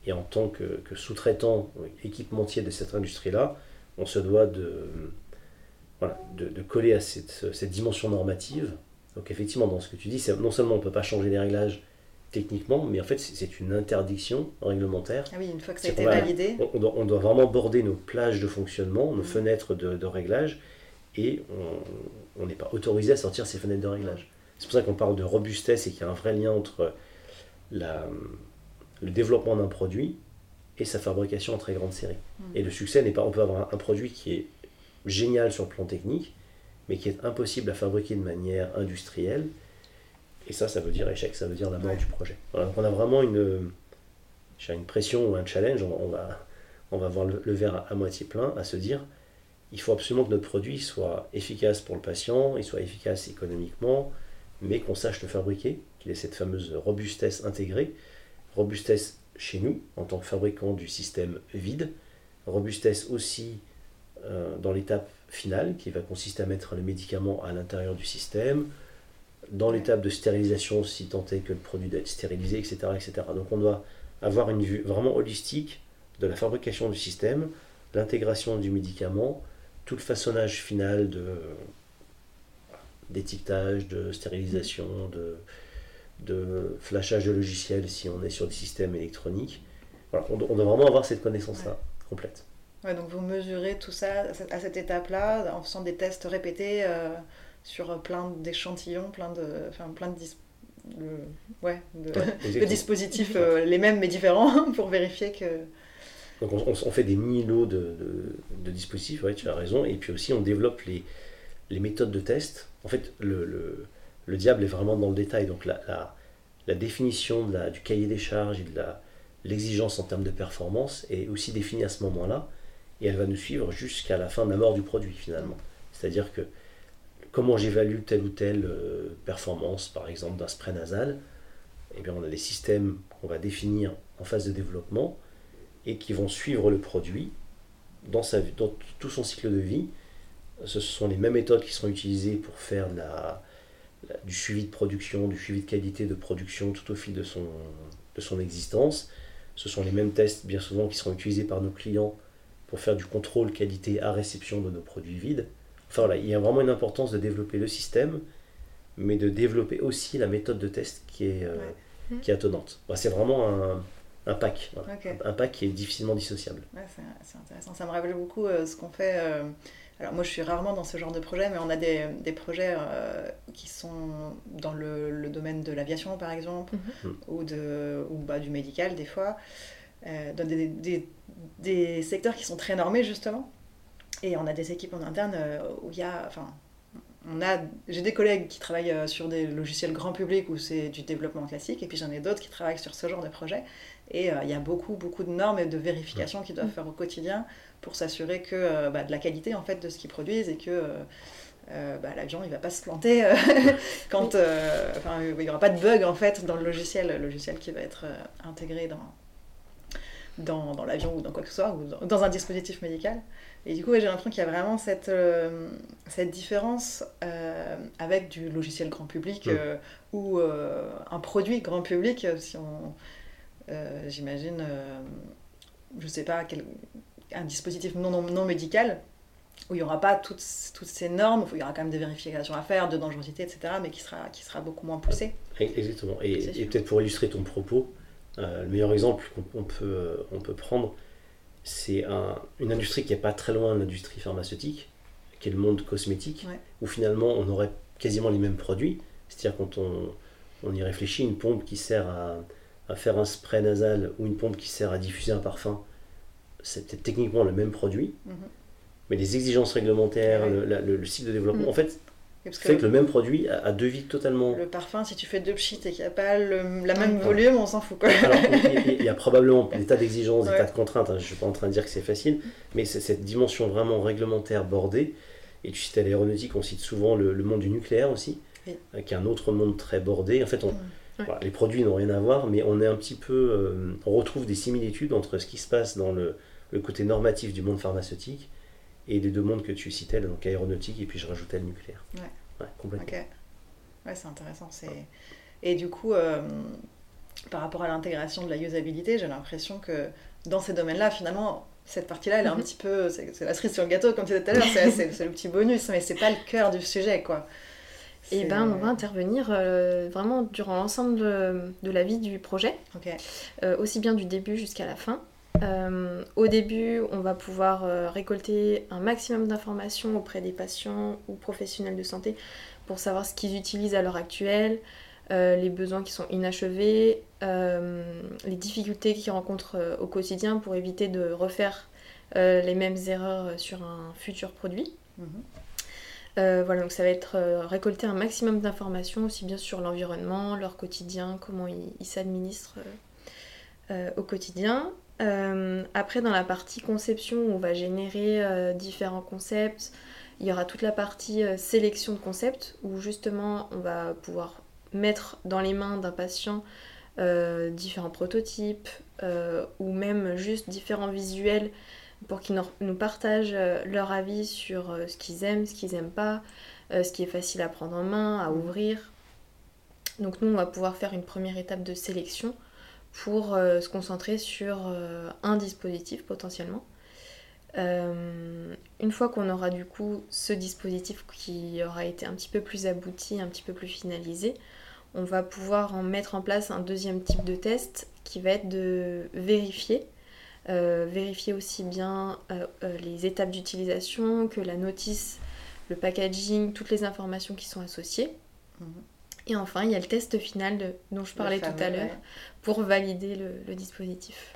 Et en tant que, que sous-traitant, équipementier de cette industrie-là, on se doit de, voilà, de, de coller à cette, cette dimension normative. Donc, effectivement, dans ce que tu dis, non seulement on ne peut pas changer les réglages techniquement, mais en fait, c'est une interdiction réglementaire ah oui, une fois que ça a C'est été validé, on, on doit, on doit vraiment border nos plages de fonctionnement, nos Mhm. fenêtres de, de réglage, et on n'est pas autorisé à sortir ces fenêtres de réglage. C'est pour ça qu'on parle de robustesse et qu'il y a un vrai lien entre la, le développement d'un produit et sa fabrication en très grande série. Mhm. Et le succès n'est pas, on peut avoir un, un produit qui est génial sur le plan technique, mais qui est impossible à fabriquer de manière industrielle. Et ça, ça veut dire échec, ça veut dire la mort Ouais. du projet. Voilà, donc on a vraiment une, une pression ou un challenge, on, on va, on va voir le, le verre à, à moitié plein, à se dire, il faut absolument que notre produit soit efficace pour le patient, il soit efficace économiquement, mais qu'on sache le fabriquer, qu'il ait cette fameuse robustesse intégrée, robustesse chez nous, en tant que fabricant du système vide, robustesse aussi euh, dans l'étape finale, qui va consister à mettre le médicament à l'intérieur du système, dans l'étape de stérilisation, si tant est que le produit doit être stérilisé, etc., etc. Donc on doit avoir une vue vraiment holistique de la fabrication du système, l'intégration du médicament, tout le façonnage final de d'étiquetage, de stérilisation, de, de flashage de logiciels si on est sur des systèmes électroniques. Voilà, on, doit, on doit vraiment avoir cette connaissance-là complète. Ouais, donc vous mesurez tout ça à cette- étape-là en faisant des tests répétés euh, sur plein d'échantillons, plein de, enfin, plein de, dis- de- ouais, de, [laughs] dispositifs [laughs] euh, les mêmes mais différents [laughs] pour vérifier que. Donc on, fait des mini-lots de, dispositifs, tu as raison, et puis aussi on développe les, méthodes de test. En fait, le, le- le diable est vraiment dans le détail, donc la, définition du cahier des charges et de l'exigence en termes de performance est aussi définie à ce moment-là, et elle va nous suivre jusqu'à la fin de la mort du produit finalement. C'est-à-dire que comment j'évalue telle ou telle euh, performance, par exemple d'un spray nasal, eh bien on a des systèmes qu'on va définir en phase de développement et qui vont suivre le produit dans, sa, vie- dans tout son cycle de vie. Ce sont les mêmes méthodes qui seront utilisées pour faire de la- la- du suivi de production, du suivi de qualité de production tout au fil de son, de son existence. Ce sont les mêmes tests bien souvent qui seront utilisés par nos clients pour faire du contrôle qualité à réception de nos produits vides. Enfin voilà, il y a vraiment une importance de développer le système, mais de développer aussi la méthode de test qui est, euh, Ouais. qui est attenante. Voilà, c'est vraiment un, un pack. voilà. Un pack qui est difficilement dissociable. Ouais, c'est intéressant. Ça me rappelle beaucoup euh, ce qu'on fait. euh, alors moi, je suis rarement dans ce genre de projet, mais on a des, des projets euh, qui sont dans le, le domaine de l'aviation, par exemple, Mhm. ou, de, ou bah, du médical, des fois, dans des, des, des secteurs qui sont très normés, justement. Et on a des équipes en interne où il y a... Enfin, on a, j'ai des collègues qui travaillent sur des logiciels grand public où c'est du développement classique, et puis j'en ai d'autres qui travaillent sur ce genre de projet. Et euh, il y a beaucoup, beaucoup de normes et de vérifications qu'ils doivent faire au quotidien pour s'assurer que euh, bah, de la qualité en fait de ce qu'ils produisent et que euh, bah, l'avion il va pas se planter euh, [laughs] quand euh, il y aura pas de bug en fait dans le logiciel, le logiciel qui va être intégré dans dans, dans l'avion ou dans quoi que ce soit, ou dans, dans un dispositif médical. Et du coup, ouais, j'ai l'impression qu'il y a vraiment cette, cette différence avec du logiciel grand public Mm. ou un produit grand public, si on, j'imagine, euh, je sais pas, quel- un dispositif non, non, non médical où il n'y aura pas toutes, toutes ces normes, où il y aura quand même des vérifications à faire, de dangerosité, etc., mais qui sera, qui sera beaucoup moins poussé. Exactement. Et, peut-être pour illustrer ton propos, euh, le meilleur exemple qu'on on peut, euh, on peut prendre, c'est un- une industrie qui n'est pas très loin de l'industrie pharmaceutique, qui est le monde cosmétique, Ouais. où finalement on aurait quasiment les mêmes produits. C'est-à-dire quand on, on y réfléchit, une pompe qui sert à, à faire un spray nasal ou une pompe qui sert à diffuser un parfum, c'est peut-être techniquement le même produit, Mhm. mais les exigences réglementaires, Ouais. le, la- le- le cycle de développement, Mhm. en fait, parce fait que que le même produit a, a deux vies totalement le parfum, si tu fais deux pchits et qu'il n'y a pas le, la même Ouais. volume, on s'en fout quoi. Alors, il y, a- probablement [laughs] des tas d'exigences, des tas de contraintes. hein, Je ne suis pas en train de dire que c'est facile, mais c'est cette dimension vraiment réglementaire bordée. Et tu citais l'aéronautique, on cite souvent le, le monde du nucléaire aussi, Oui. euh, qui est un autre monde très bordé. En fait, on, Mm. Ouais. voilà, les produits n'ont rien à voir, mais on est un petit peu, euh, on retrouve des similitudes entre ce qui se passe dans le, le côté normatif du monde pharmaceutique et les deux mondes que tu citais, donc aéronautique et puis je rajoutais le nucléaire. Ouais. complètement. Ok. Ouais, c'est intéressant. C'est... Et du coup, euh, par rapport à l'intégration de la usabilité, j'ai l'impression que dans ces domaines-là, finalement, cette partie-là, elle est un Mhm. petit peu. C'est, c'est la cerise sur le gâteau, comme tu disais tout à l'heure, c'est, c'est- c'est le petit bonus, mais c'est pas le cœur du sujet, quoi. Et ben, on va intervenir euh, vraiment durant l'ensemble de, de la vie du projet, euh, aussi bien du début jusqu'à la fin. Euh, au début, on va pouvoir récolter un maximum d'informations auprès des patients ou professionnels de santé pour savoir ce qu'ils utilisent à l'heure actuelle, les besoins qui sont inachevés, les difficultés qu'ils rencontrent au quotidien pour éviter de refaire les mêmes erreurs sur un futur produit. Mhm. Euh, voilà, donc ça va être euh, récolter un maximum d'informations aussi bien sur l'environnement, leur quotidien, comment ils s'administrent euh, au quotidien. Après, dans la partie conception, on va générer différents concepts. Il y aura toute la partie sélection de concepts où justement on va pouvoir mettre dans les mains d'un patient différents prototypes ou même juste différents visuels pour qu'ils nous- partagent euh, leur avis sur euh, ce qu'ils aiment, ce qu'ils n'aiment pas, euh, ce qui est facile à prendre en main, à ouvrir. Donc nous, on va pouvoir faire une première étape de sélection pour euh, se concentrer sur euh, un dispositif potentiellement. Euh, une fois qu'on aura du coup ce dispositif qui aura été un petit peu plus abouti, un petit peu plus finalisé, on va pouvoir en mettre en place un deuxième type de test qui va être de vérifier euh, vérifier aussi bien euh, euh, les étapes d'utilisation que la notice, le packaging, toutes les informations qui sont associées. Mhm. Et enfin, il y a le test final de- dont je parlais tout à l'heure ouais. pour valider le, le dispositif.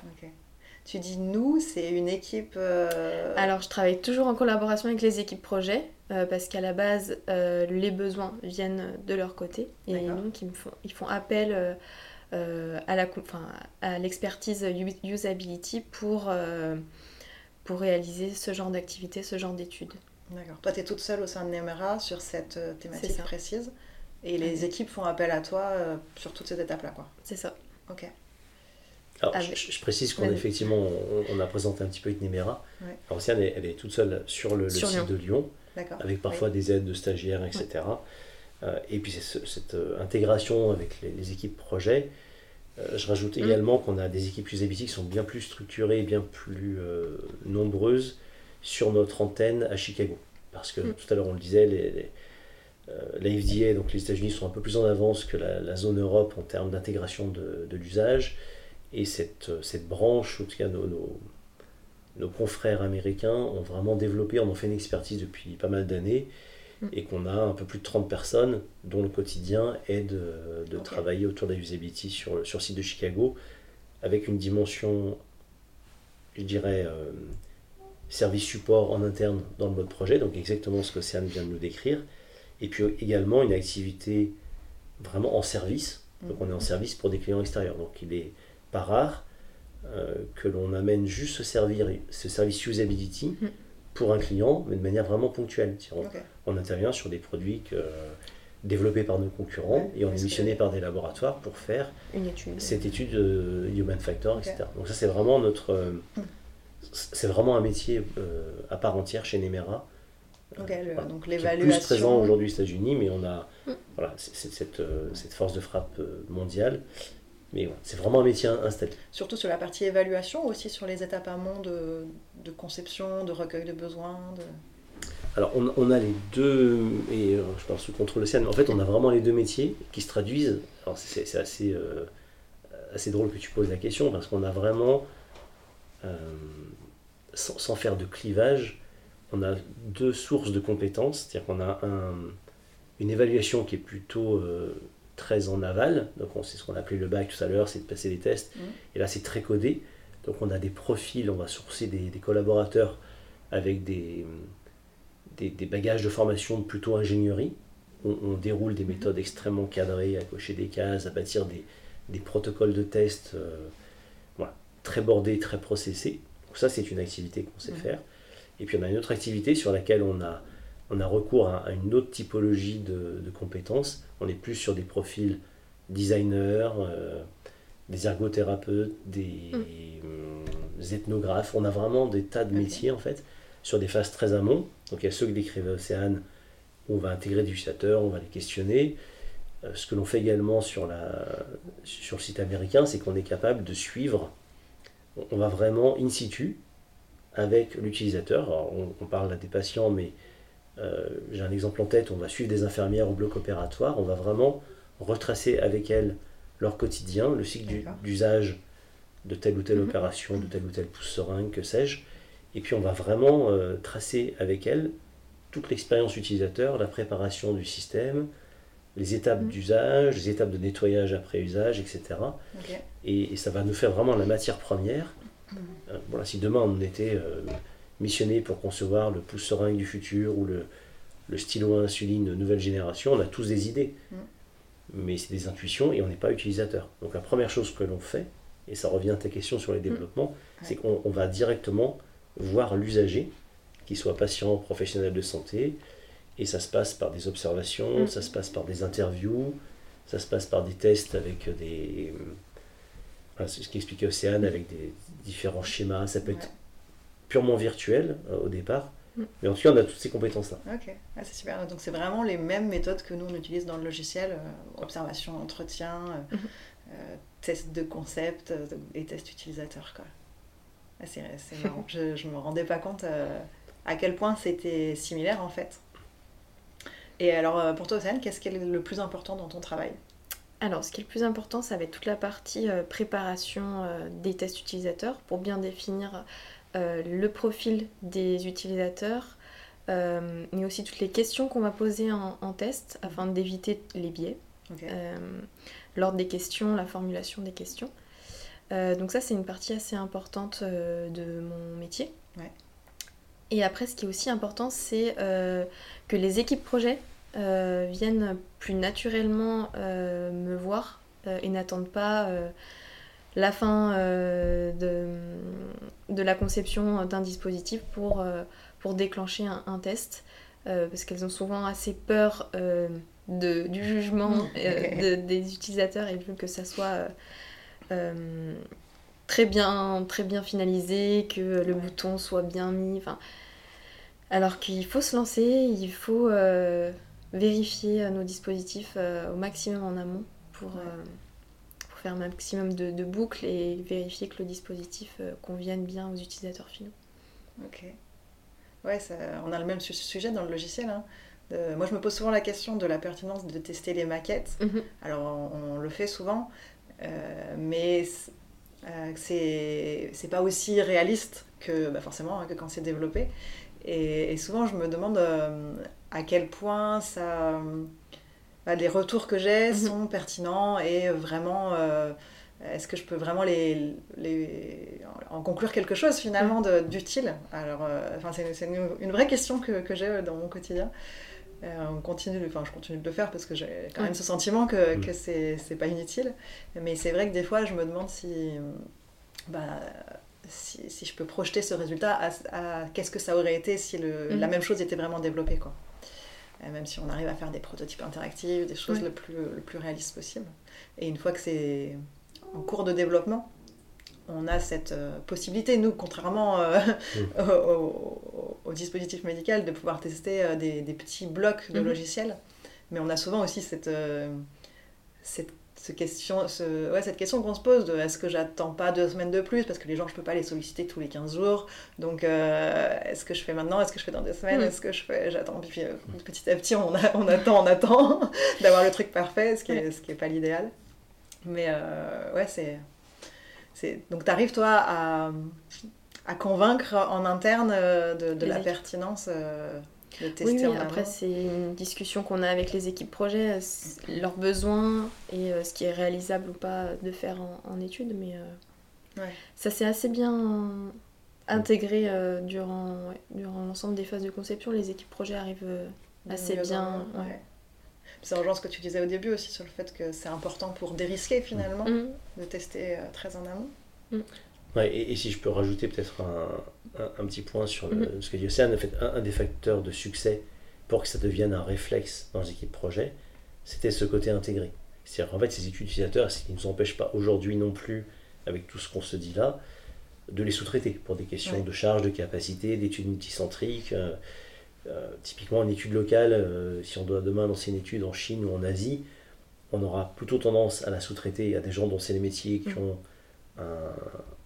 Tu dis nous, c'est une équipe. euh, Alors, je travaille toujours en collaboration avec les équipes projet euh, parce qu'à la base, euh, les besoins viennent de leur côté et donc ils, me font, ils font appel à enfin, à l'expertise usability pour, euh, pour réaliser ce genre d'activité, ce genre d'études. D'accord. Toi, tu es toute seule au sein de Nemera sur cette euh, thématique précise. Et les équipes font appel à toi euh, sur toutes ces étapes-là, quoi. C'est ça. Ok. Alors, Avec- je, je précise qu'on effectivement, on, on a présenté un petit peu Itnemera. Ouais. Alors, Océane, elle, elle est toute seule sur le, le Sur site Lyon. de Lyon, avec parfois des aides de stagiaires, etc. Euh, et puis, cette euh, intégration avec les, les équipes projet. Euh, je rajoute Mm. également qu'on a des équipes usability qui sont bien plus structurées, bien plus nombreuses sur notre antenne à Chicago. Parce que Mm. tout à l'heure, on le disait, les, les, la FDA, donc les États-Unis, sont un peu plus en avance que la, la zone Europe en termes d'intégration de, de l'usage. Et cette, cette branche, en tout cas nos, nos, nos confrères américains, ont vraiment développé, on en fait une expertise depuis pas mal d'années. Et qu'on a un peu plus de 30 personnes dont le quotidien est de, travailler autour de la usability sur, le- sur le site de Chicago, avec une dimension, je dirais, euh, service support en interne dans le mode projet, donc exactement ce que Océane vient de nous décrire, et puis également une activité vraiment en service, donc on est en service pour des clients extérieurs, donc il est pas rare euh, que l'on amène juste ce, servir, ce service usability Mhm. Pour un client, mais de manière vraiment ponctuelle. On, on intervient sur des produits que, développé par nos concurrents Ouais, et on est missionné par des laboratoires pour faire Une étude. cette étude euh, Human Factor, etc. Donc ça c'est vraiment notre... euh, Mm. c'est vraiment un métier euh, à part entière chez Nemera. Ok, le- voilà, donc qui est l'évaluation. plus présent aujourd'hui aux États-Unis, mais on a Mm. voilà, cette, cette force de frappe mondiale. Mais ouais, c'est vraiment un métier installé. Surtout sur la partie évaluation, aussi sur les étapes amont de, de conception, de recueil de besoins. De... Alors, on, on a les deux, et euh, je parle sous contrôle océan, mais en fait, on a vraiment les deux métiers qui se traduisent. Alors, c'est c'est assez, euh, assez drôle que tu poses la question, parce qu'on a vraiment, euh, sans, sans faire de clivage, on a deux sources de compétences. C'est-à-dire qu'on a un- une évaluation qui est plutôt euh, très en aval. Donc, on sait ce qu'on a appelé le bac tout à l'heure, c'est de passer les tests. Mhm. Et là, c'est très codé. Donc, on a des profils, on va sourcer des, des collaborateurs avec des, des, des bagages de formation plutôt ingénierie. On, on déroule des méthodes extrêmement cadrées, à cocher des cases, à bâtir des, des protocoles de test euh, voilà, très bordés, très processés. Donc ça, c'est une activité qu'on sait Mhm. faire. Et puis on a une autre activité sur laquelle on a, on a recours à, à une autre typologie de, de compétences. On est plus sur des profils designers, euh, des ergothérapeutes, des, euh, ethnographes. On a vraiment des tas de métiers en fait sur des phases très amont. Donc il y a ceux que décrivait Océane, où on va intégrer des utilisateurs, on va les questionner. Euh, ce que l'on fait également sur, la, sur le site américain, c'est qu'on est capable de suivre, on- va vraiment in situ avec l'utilisateur. On, on parle là des patients, mais euh, j'ai un exemple en tête, on va suivre des infirmières au bloc opératoire, on va vraiment retracer avec elles leur quotidien, le cycle d'usage de telle ou telle Mhm. opération, de tel ou tel pouce seringue, que sais-je. Et puis on va vraiment euh, tracer avec elles toute l'expérience utilisateur, la préparation du système, les étapes Mhm. d'usage, les étapes de nettoyage après usage, etc. Et, et ça va nous faire vraiment la matière première. Mhm. Euh, voilà, si demain on était missionné pour concevoir le pouce seringue du futur ou le, le stylo à insuline nouvelle génération, on a tous des idées. Mhm. Mais c'est des intuitions et on n'est pas utilisateur. Donc la première chose que l'on fait, et ça revient à ta question sur les développements, c'est qu'on on va directement voir l'usager, qu'il soit patient, professionnel de santé, et ça se passe par des observations, Mhm. ça se passe par des interviews, ça se passe par des tests avec des... Voilà, c'est ce qu'expliquait Océane, avec des différents schémas. Ça peut être. Purement virtuel euh, au départ, Mhm. mais en tout cas on a toutes ces compétences-là. Ok, Ah, c'est super. Donc c'est vraiment les mêmes méthodes que nous on utilise dans le logiciel euh, observation, entretien, euh, test de concept euh, et test utilisateur. Quoi. Ah, c'est, c'est marrant. [laughs] je, je me rendais pas compte euh, à quel point c'était similaire en fait. Et alors euh, pour toi Océane, qu'est-ce qui est le plus important dans ton travail? Alors, ce qui est le plus important, ça va être toute la partie euh, préparation euh, des tests utilisateurs pour bien définir euh, le profil des utilisateurs, euh, mais aussi toutes les questions qu'on va poser en, en test afin d'éviter les biais. Euh, l'ordre des questions, la formulation des questions. Euh, donc ça, c'est une partie assez importante euh, de mon métier. Ouais. Et après, ce qui est aussi important, c'est euh, que les équipes projets euh, viennent plus naturellement euh, me voir euh, et n'attendent pas euh, la fin euh, de, de la conception d'un dispositif pour, euh, pour déclencher un, un test. euh, parce qu'elles ont souvent assez peur de, du jugement de- des utilisateurs et veulent que ça soit très, bien, très bien finalisé, que le Ouais. bouton soit bien mis. Alors qu'il faut se lancer, il faut vérifier nos dispositifs au maximum en amont pour, Ouais. Euh, faire un maximum de, de boucles et vérifier que le dispositif euh, convienne bien aux utilisateurs finaux. Ok. Ouais, ça- on a le même su- sujet dans le logiciel. hein. Euh, moi, je me pose souvent la question de la pertinence de tester les maquettes. Alors, on, on le fait souvent, euh, mais euh, c'est c'est pas aussi réaliste que bah, forcément hein, que quand c'est développé. Et, et souvent, je me demande euh, à quel point ça, bah, les retours que j'ai Mhm. sont pertinents et vraiment. euh, est-ce que je peux vraiment les, les, en conclure quelque chose finalement de- d'utile? Alors, euh, enfin, c'est une, une vraie question que, que j'ai dans mon quotidien. Euh, on continue, enfin, je continue de le faire parce que j'ai quand même ce sentiment que, Mm. que c'est c'est pas inutile. Mais c'est vrai que des fois, je me demande si, bah, si, si je peux projeter ce résultat à, à qu'est-ce que ça aurait été si le, Mm. la même chose était vraiment développée. Quoi. Même si on arrive à faire des prototypes interactifs, des choses le, plus, le plus réaliste possible. Et une fois que c'est en cours de développement, on a cette possibilité, nous, contrairement mm. [laughs] au, dispositif médical, de pouvoir tester des, des, petits blocs de mm-hmm. logiciels. Mais on a souvent aussi cette, cette ce question, ce, ouais, cette question qu'on se pose de est-ce que j'attends pas deux semaines de plus parce que les gens je peux pas les solliciter tous les 15 jours. Donc euh, est-ce que je fais maintenant est-ce que je fais dans deux semaines mm. est-ce que je fais j'attends. Puis euh, petit à petit on, on attend on attend [laughs] d'avoir le truc parfait ce qui est, ce qui est pas l'idéal. Mais euh, ouais c'est c'est donc t'arrives toi à, à convaincre en interne de, de la pertinence oui, après, c'est une discussion qu'on a avec les équipes projet, leurs besoins et euh, ce qui est réalisable ou pas de faire en, études. Mais euh, ça s'est assez bien intégré euh, durant, durant l'ensemble des phases de conception. Les équipes projet arrivent assez bien. Ça rejoint ce que tu disais au début aussi sur le fait que c'est important pour dérisquer finalement, mm. de tester très en amont. Mm. Ouais, et, si je peux rajouter peut-être un, un, petit point sur mhm. ce que dit Océane, en fait, un, des facteurs de succès pour que ça devienne un réflexe dans les équipes projet, c'était ce côté intégré. C'est-à-dire qu'en fait, ces études utilisateurs, ce qui ne nous empêche pas aujourd'hui non plus, avec tout ce qu'on se dit là, de les sous-traiter pour des questions de charge, de capacité, d'études multicentriques. Euh, euh, typiquement, une étude locale, euh, si on doit demain lancer une étude en Chine ou en Asie, on aura plutôt tendance à la sous-traiter à des gens dont c'est les métiers qui mm. ont un,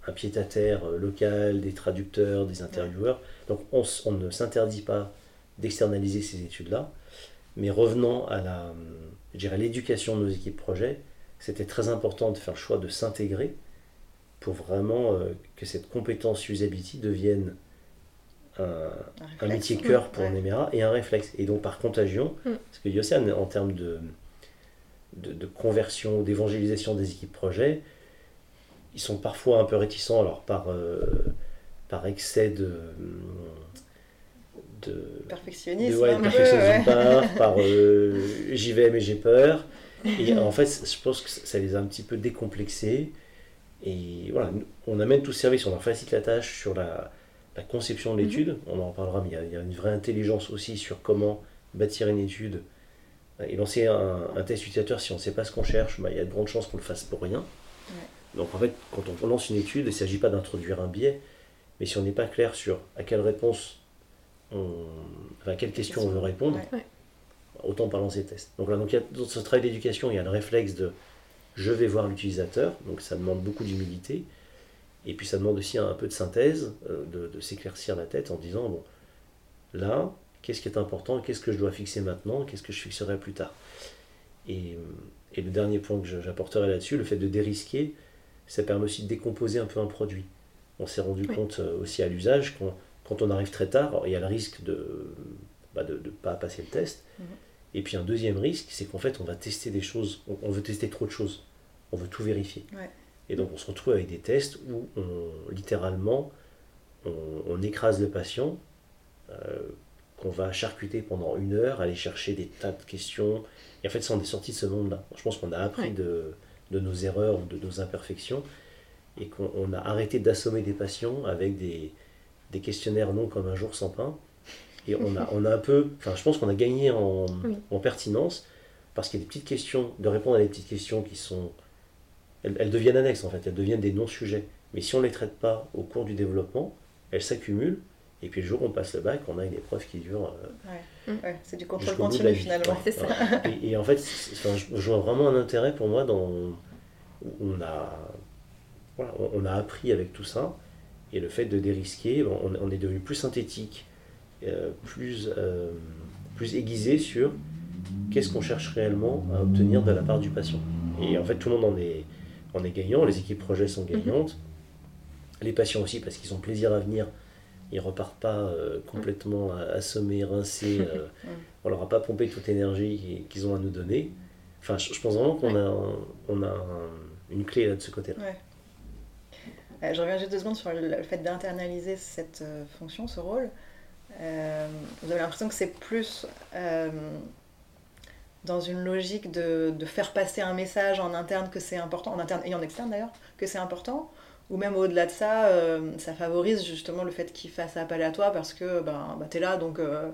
un pied-à-terre euh, local, des traducteurs, des intervieweurs. Donc on, ne s'interdit pas d'externaliser ces études-là. Mais revenant à la, l'éducation de nos équipes projet, c'était très important de faire le choix de s'intégrer pour vraiment euh, que cette compétence usability devienne un, métier cœur pour ouais. et un réflexe. Et donc par contagion, mm. parce que Yossian, en termes de, de, de conversion, d'évangélisation des équipes projet, ils sont parfois un peu réticents, alors par, euh, par excès de. de perfectionnisme, par, euh, j'y vais mais j'ai peur. Et [laughs] en fait, je pense que ça les a un petit peu décomplexés. Et voilà, on amène tout service, on leur facilite la tâche sur la, la conception de l'étude. Mhm. On en reparlera, mais il y, a, une vraie intelligence aussi sur comment bâtir une étude. Et lancer un, un test utilisateur, si on ne sait pas ce qu'on cherche, bah, il y a de grandes chances qu'on le fasse pour rien. Donc en fait, quand on lance une étude, il ne s'agit pas d'introduire un biais, mais si on n'est pas clair sur à quelle réponse, on, enfin, à quelle question on veut répondre, autant pas lancer test. Donc là, donc, dans ce travail d'éducation, il y a le réflexe de je vais voir l'utilisateur, donc ça demande beaucoup d'humilité, et puis ça demande aussi un, peu de synthèse, euh, de, s'éclaircir la tête en disant, bon, là, qu'est-ce qui est important, qu'est-ce que je dois fixer maintenant, qu'est-ce que je fixerai plus tard. Et, et le dernier point que j'apporterai là-dessus, le fait de dérisquer, ça permet aussi de décomposer un peu un produit. On s'est rendu compte euh, aussi à l'usage quand, quand on arrive très tard, il y a le risque de bah, ne de, pas passer le test. Mhm. Et puis un deuxième risque, c'est qu'en fait on va tester des choses, on, veut tester trop de choses, on veut tout vérifier. Et donc on se retrouve avec des tests où on, littéralement on, écrase le patient, euh, qu'on va charcuter pendant une heure, aller chercher des tas de questions. Et en fait, ça, on est sorti de ce monde-là. Je pense qu'on a appris de, de nos erreurs ou de nos imperfections et qu'on a arrêté d'assommer des patients avec des, des, questionnaires non comme un jour sans pain. Et on a, on a un peu, enfin je pense qu'on a gagné en, en pertinence parce qu'il y a des petites questions, de répondre à des petites questions qui sont... Elles, deviennent annexes en fait, elles deviennent des non-sujets. Mais si on ne les traite pas au cours du développement, elles s'accumulent et puis le jour où on passe le bac, on a une épreuve qui dure. Euh, ouais. C'est du contrôle continu finalement. c'est ça. Et, en fait, je vois vraiment un intérêt pour moi dans. On a, voilà, on a appris avec tout ça. Et le fait de dérisquer, on, on est devenu plus synthétique, euh, plus, euh, plus aiguisé sur qu'est-ce qu'on cherche réellement à obtenir de la part du patient. Et en fait, tout le monde en est, en est gagnant, les équipes projets sont gagnantes, mm-hmm. les patients aussi parce qu'ils ont plaisir à venir ils repartent pas euh, complètement assommés, rincés. Euh, [laughs] on leur a pas pompé toute l'énergie qu'ils ont à nous donner. Enfin, je, pense vraiment qu'on a, on a une clé là de ce côté-là. Euh, je reviens juste deux secondes sur le, fait d'internaliser cette fonction, ce rôle. vous avez l'impression que c'est plus dans une logique de, de, faire passer un message en interne que c'est important, en interne et en externe d'ailleurs, que c'est important, ou même au-delà de ça, euh, ça favorise justement le fait qu'il fasse appel à toi parce que ben, ben tu es là, donc euh,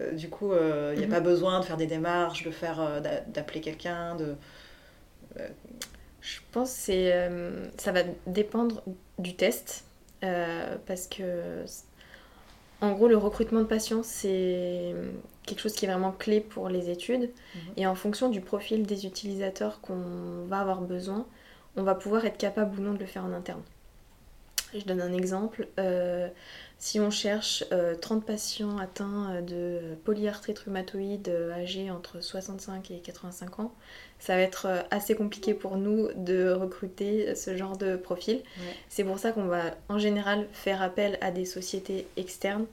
euh, du coup, il n'y a Mhm. pas besoin de faire des démarches, de faire, d'a- d'appeler quelqu'un, de. Je pense que c'est, ça va dépendre du test parce que en gros le recrutement de patients c'est quelque chose qui est vraiment clé pour les études Mhm. et en fonction du profil des utilisateurs qu'on va avoir besoin on va pouvoir être capable ou non de le faire en interne. Je donne un exemple. euh, si on cherche euh, 30 patients atteints de polyarthrite rhumatoïde euh, âgés entre 65 et 85 ans, ça va être euh, assez compliqué pour nous de recruter ce genre de profil. Ouais. C'est pour ça qu'on va en général faire appel à des sociétés externes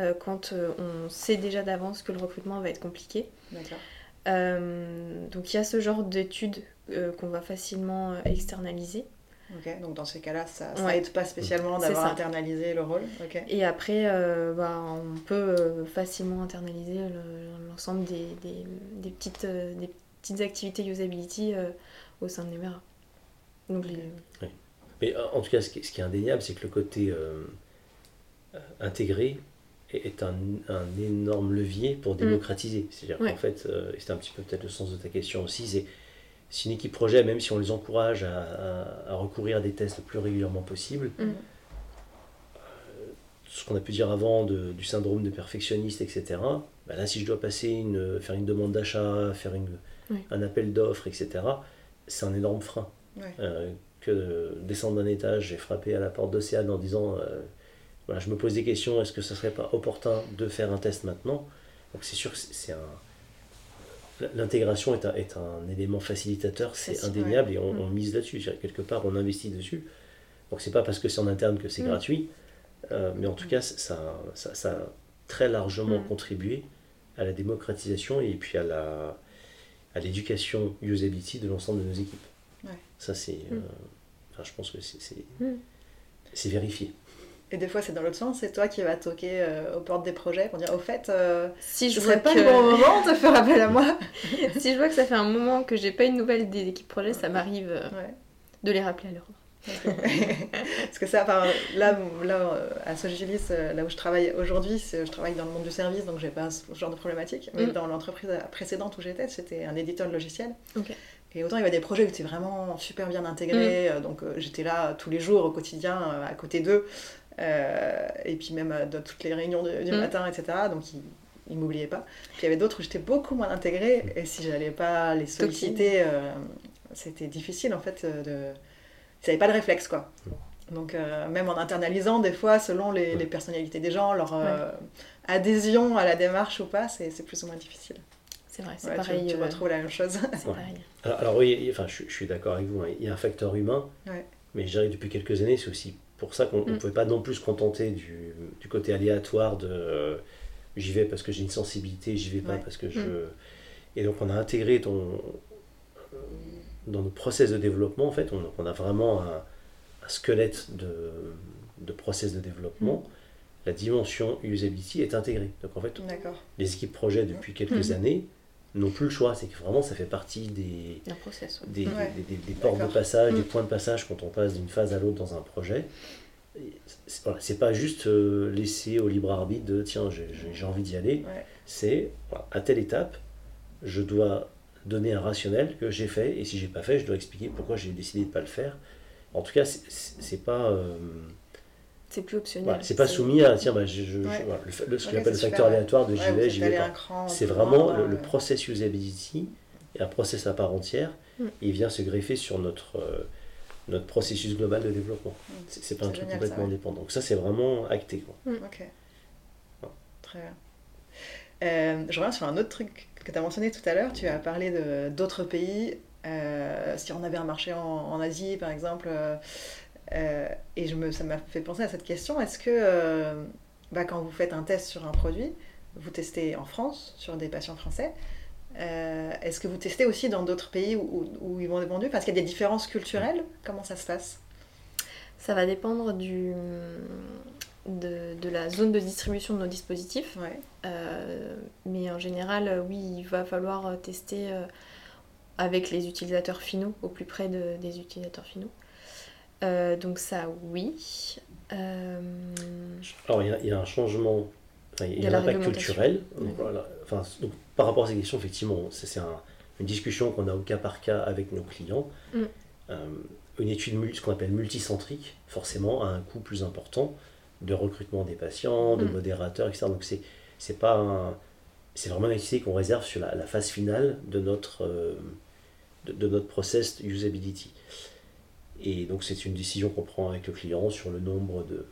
euh, quand euh, on sait déjà d'avance que le recrutement va être compliqué. D'accord. Euh, donc il y a ce genre d'études euh, qu'on va facilement euh, externaliser. Donc dans ces cas-là, ça, ça Ouais. aide pas spécialement d'avoir internalisé le rôle. Et après, euh, bah, on peut facilement internaliser le- l'ensemble des, des- des petites, des petites activités usability euh, au sein de Nemera. Donc les... Mais en tout cas, ce qui, est indéniable, c'est que le côté euh, intégré est, un, un énorme levier pour démocratiser. C'est-à-dire Ouais. qu'en fait, euh, c'est un petit peu peut-être le sens de ta question aussi, c'est si une équipe projet, même si on les encourage à, à- à recourir à des tests le plus régulièrement possible, Mm. euh, ce qu'on a pu dire avant de- du syndrome de perfectionniste, etc. bah là, si je dois passer une, faire une demande d'achat, faire une, Oui. un appel d'offres, etc., c'est un énorme frein. Ouais. Euh, que de descendre d'un étage et frapper à la porte d'Océane en disant euh, voilà, je me pose des questions, est-ce que ce serait pas opportun de faire un test maintenant? Donc c'est sûr que c'est un. L'intégration est un, est un élément facilitateur, c'est indéniable et on, Mm. on mise là-dessus. Quelque part, on investit dessus. Donc c'est pas parce que c'est en interne que c'est Mm. gratuit, euh, mais en tout cas, ça, ça, ça a très largement Mm. contribué à la démocratisation et puis à la à l'éducation usability de l'ensemble de nos équipes. Ouais. Ça, c'est. Mm. euh, enfin, je pense que c'est Mm. c'est vérifié. Et des fois, c'est dans l'autre sens, c'est toi qui vas toquer euh, aux portes des projets pour dire au fait, euh, Si je vois serait pas que... le bon moment de faire appel à moi. [laughs] si je vois que ça fait un moment que j'ai pas une nouvelle des équipes projet, ça m'arrive euh, Ouais. de les rappeler à l'heure. [laughs] Parce que ça, enfin, là, là euh, à Sogilis, euh, là où je travaille aujourd'hui, je travaille dans le monde du service, donc j'ai pas ce genre de problématique. Mais Mm. dans l'entreprise précédente où j'étais, c'était un éditeur de logiciel. Et autant il y avait des projets où c'était vraiment super bien intégré, euh, donc j'étais là tous les jours au quotidien à côté d'eux, Euh, et puis même euh, dans toutes les réunions de- du Mm. matin, etc. Donc ils, ils m'oubliaient pas. Puis il y avait d'autres où j'étais beaucoup moins intégrée, et si j'allais pas les solliciter, euh, c'était difficile en fait de. Ils n'avaient pas de réflexe quoi. Donc euh, même en internalisant, des fois, selon les, les personnalités des gens, leur euh, adhésion à la démarche ou pas, c'est c'est plus ou moins difficile. C'est vrai, c'est Ouais, tu- pareil. tu, euh, retrouves la même chose. c'est Ouais. pareil. Alors, alors oui, enfin, je, je suis d'accord avec vous, hein, il y a un facteur humain, Ouais. mais je dirais que depuis quelques années, c'est aussi pour ça qu'on ne Mm. pouvait pas non plus se contenter du, du côté aléatoire de euh, j'y vais parce que j'ai une sensibilité, j'y vais pas Ouais. parce que je... Mm. Et donc on a intégré ton, dans notre process de développement, en fait, on, on a vraiment un, un squelette de, de process de développement. Mm. La dimension usability est intégrée. Donc en fait, les équipes projet depuis quelques années n'ont plus le choix. C'est que vraiment ça fait partie des, Un process. ouais. des, Ouais. des- des- des portes de passage, des Mm. points de passage quand on passe d'une phase à l'autre dans un projet. Et C'est voilà, c'est pas juste euh, laisser au libre arbitre de tiens, j'ai- envie d'y aller. Ouais. C'est voilà, à telle étape, je dois donner un rationnel que j'ai fait et si j'ai pas fait, je dois expliquer pourquoi j'ai décidé de pas le faire. En tout cas, c'est pas. euh, C'est plus optionnel. voilà, c'est pas soumis à tiens, bah, je, je- je- Ouais. voilà, le, le- ce Ok, qu'on appelle le facteur super, ouais. aléatoire de j'y Ouais, vais, j'y pas. C'est vraiment le, le euh, process usability et un process à part entière. Mm. Et il vient se greffer sur notre, euh, notre processus global de développement. Mm. C'est c'est pas un truc complètement ouais. indépendant. Donc ça, c'est vraiment acté. Quoi. Ok. Très bien. Euh, je reviens sur un autre truc que tu as mentionné tout à l'heure. Tu as parlé de- d'autres pays. euh, si on avait un marché en, en Asie, par exemple. Euh, et je me, ça m'a fait penser à cette question. Est-ce que euh, bah, quand vous faites un test sur un produit, vous testez en France sur des patients français euh, Est-ce que vous testez aussi dans d'autres pays où, où- où ils vont être vendus? Parce qu'il y a des différences culturelles. Comment ça se passe? Ça va dépendre du, de, de la zone de distribution de nos dispositifs. Ouais. Mais en général, oui, il va falloir tester avec les utilisateurs finaux, au plus près de- des utilisateurs finaux. Euh, donc ça, oui. Euh, Alors, il y, a- il y a un changement il Il y y a l'impact réglementation. culturel. Donc, Ouais. voilà. enfin, donc, par rapport à ces questions, effectivement, c'est un- une discussion qu'on a au cas par cas avec nos clients. Mm. Euh, une étude, ce qu'on appelle multicentrique, forcément, a un coût plus important de recrutement des patients, de Mm. modérateurs, etc. Donc, c'est, c'est pas un- c'est vraiment une activité qu'on réserve sur la, la phase finale de notre, de, de notre process usability. Et donc c'est une décision qu'on prend avec le client sur le nombre de,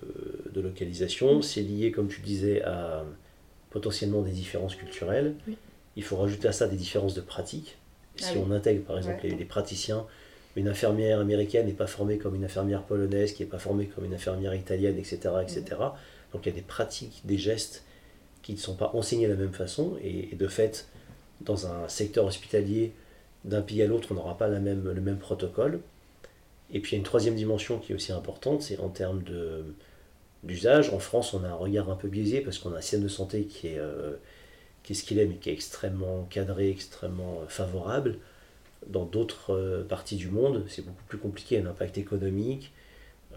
de localisations. C'est lié, comme tu disais, à potentiellement des différences culturelles. Oui. Il faut rajouter à ça des différences de pratique. Ah si oui. on intègre par exemple Ouais. les, les praticiens, une infirmière américaine n'est pas formée comme une infirmière polonaise, qui n'est pas formée comme une infirmière italienne, etc. etc. Donc il y a des pratiques, des gestes qui ne sont pas enseignés de la même façon. Et, et de fait, dans un secteur hospitalier, d'un pays à l'autre, on n'aura pas la même, le même protocole. Et puis il y a une troisième dimension qui est aussi importante, c'est en termes d'usage. En France, on a un regard un peu biaisé parce qu'on a un système de santé qui est, euh, qui est ce qu'il est, mais qui est extrêmement cadré, extrêmement euh, favorable. Dans d'autres euh, parties du monde, c'est beaucoup plus compliqué, un impact économique,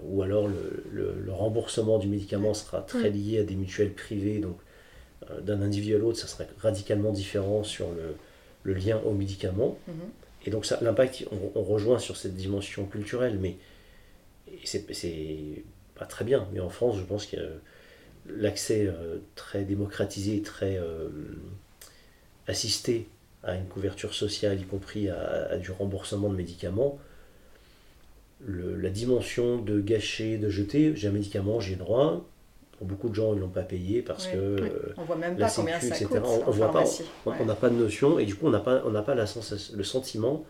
ou alors le, le- le remboursement du médicament sera très lié à des mutuelles privées, donc euh, d'un individu à l'autre, ça serait radicalement différent sur le, le lien au médicament. Mhm. Et donc ça, l'impact, on, rejoint sur cette dimension culturelle, mais c'est, pas très bien. Mais en France, je pense que l'accès euh, très démocratisé, très euh, assisté à une couverture sociale, y compris à, du remboursement de médicaments, la dimension de gâcher, de jeter, j'ai un médicament, j'ai droit. Pour beaucoup de gens, ils l'ont pas payé parce Ouais, que ouais. euh, On voit même la pas combien sécu, ça etc. coûte On- voit pas, Ouais. n'a pas de notion et du coup on n'a pas, on n'a pas la sensation- le sentiment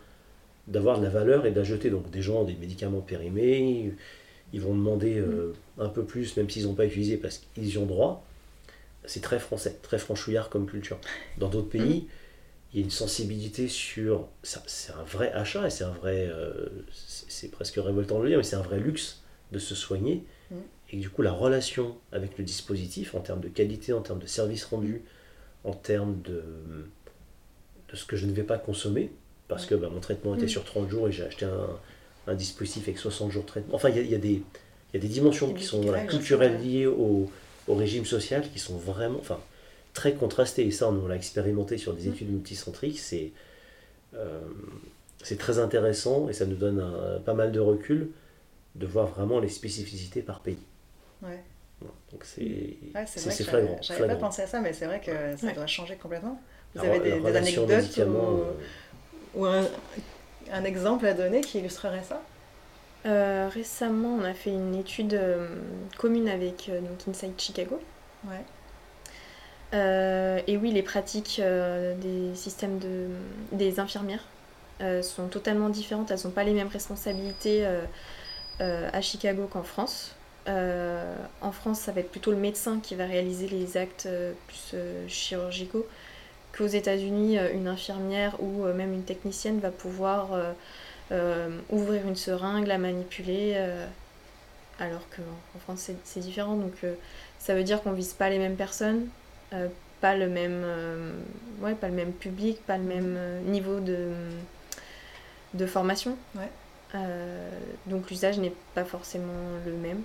d'avoir de la valeur et jeter. Donc des gens ont des médicaments périmés, ils vont demander euh, un peu plus même s'ils n'ont pas utilisé parce qu'ils y ont droit. C'est très français, très franchouillard comme culture. Dans d'autres pays, il y a une sensibilité sur... C'est un vrai achat et c'est un vrai... euh, c'est c'est presque révoltant de le dire, mais c'est un vrai luxe de se soigner. Et du coup, la relation avec le dispositif, en termes de qualité, en termes de service rendu, en termes de, de ce que je ne vais pas consommer, parce que bah, mon traitement était Mm. sur 30 jours et j'ai acheté un, un dispositif avec 60 jours de traitement. Enfin, il y y a des, il y a des dimensions qui sont voilà, culturelles liées au, au régime social qui sont vraiment enfin, très contrastées. Et ça, on l'a expérimenté sur des Mm. études multicentriques. C'est euh, c'est très intéressant et ça nous donne un- pas mal de recul de voir vraiment les spécificités par pays. Ouais. Donc c'est Ouais, c'est c'est- vrai c'est que flagrant. j'avais- pas pensé à ça, mais c'est vrai que ça Ouais. doit changer complètement. Vous La- avez des, anecdotes ou, euh, ou un, un exemple à donner qui illustrerait ça? Euh, récemment, on a fait une étude euh, commune avec euh, donc Inside Chicago. Ouais. Euh, et oui, les pratiques euh, des systèmes de, des infirmières euh, sont totalement différentes. Elles n'ont pas les mêmes responsabilités euh, euh, à Chicago qu'en France. Euh, en France, ça va être plutôt le médecin qui va réaliser les actes euh, plus euh, chirurgicaux. Qu'aux États-Unis, une infirmière ou même une technicienne va pouvoir ouvrir une seringue, la manipuler, alors qu'en en France, c'est- différent. Donc, ça veut dire qu'on vise pas les mêmes personnes, pas le même ouais pas le même public pas le même euh, niveau de de formation Ouais. Euh, donc l'usage n'est pas forcément le même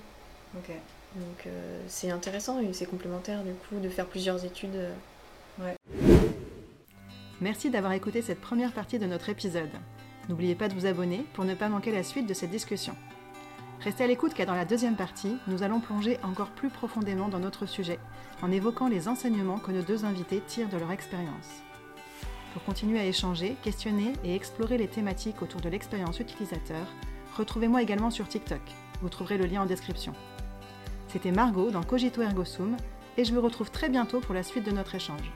Ok. donc euh, c'est intéressant et c'est complémentaire du coup de faire plusieurs études euh. Merci d'avoir écouté cette première partie de notre épisode. N'oubliez pas de vous abonner pour ne pas manquer la suite de cette discussion. Restez à l'écoute car dans la deuxième partie, nous allons plonger encore plus profondément dans notre sujet en évoquant les enseignements que nos deux invités tirent de leur expérience. Pour continuer à échanger, questionner et explorer les thématiques autour de l'expérience utilisateur, retrouvez-moi également sur TikTok. Vous trouverez le lien en description. C'était Margot dans Cogito Ergo Sum et je vous retrouve très bientôt pour la suite de notre échange.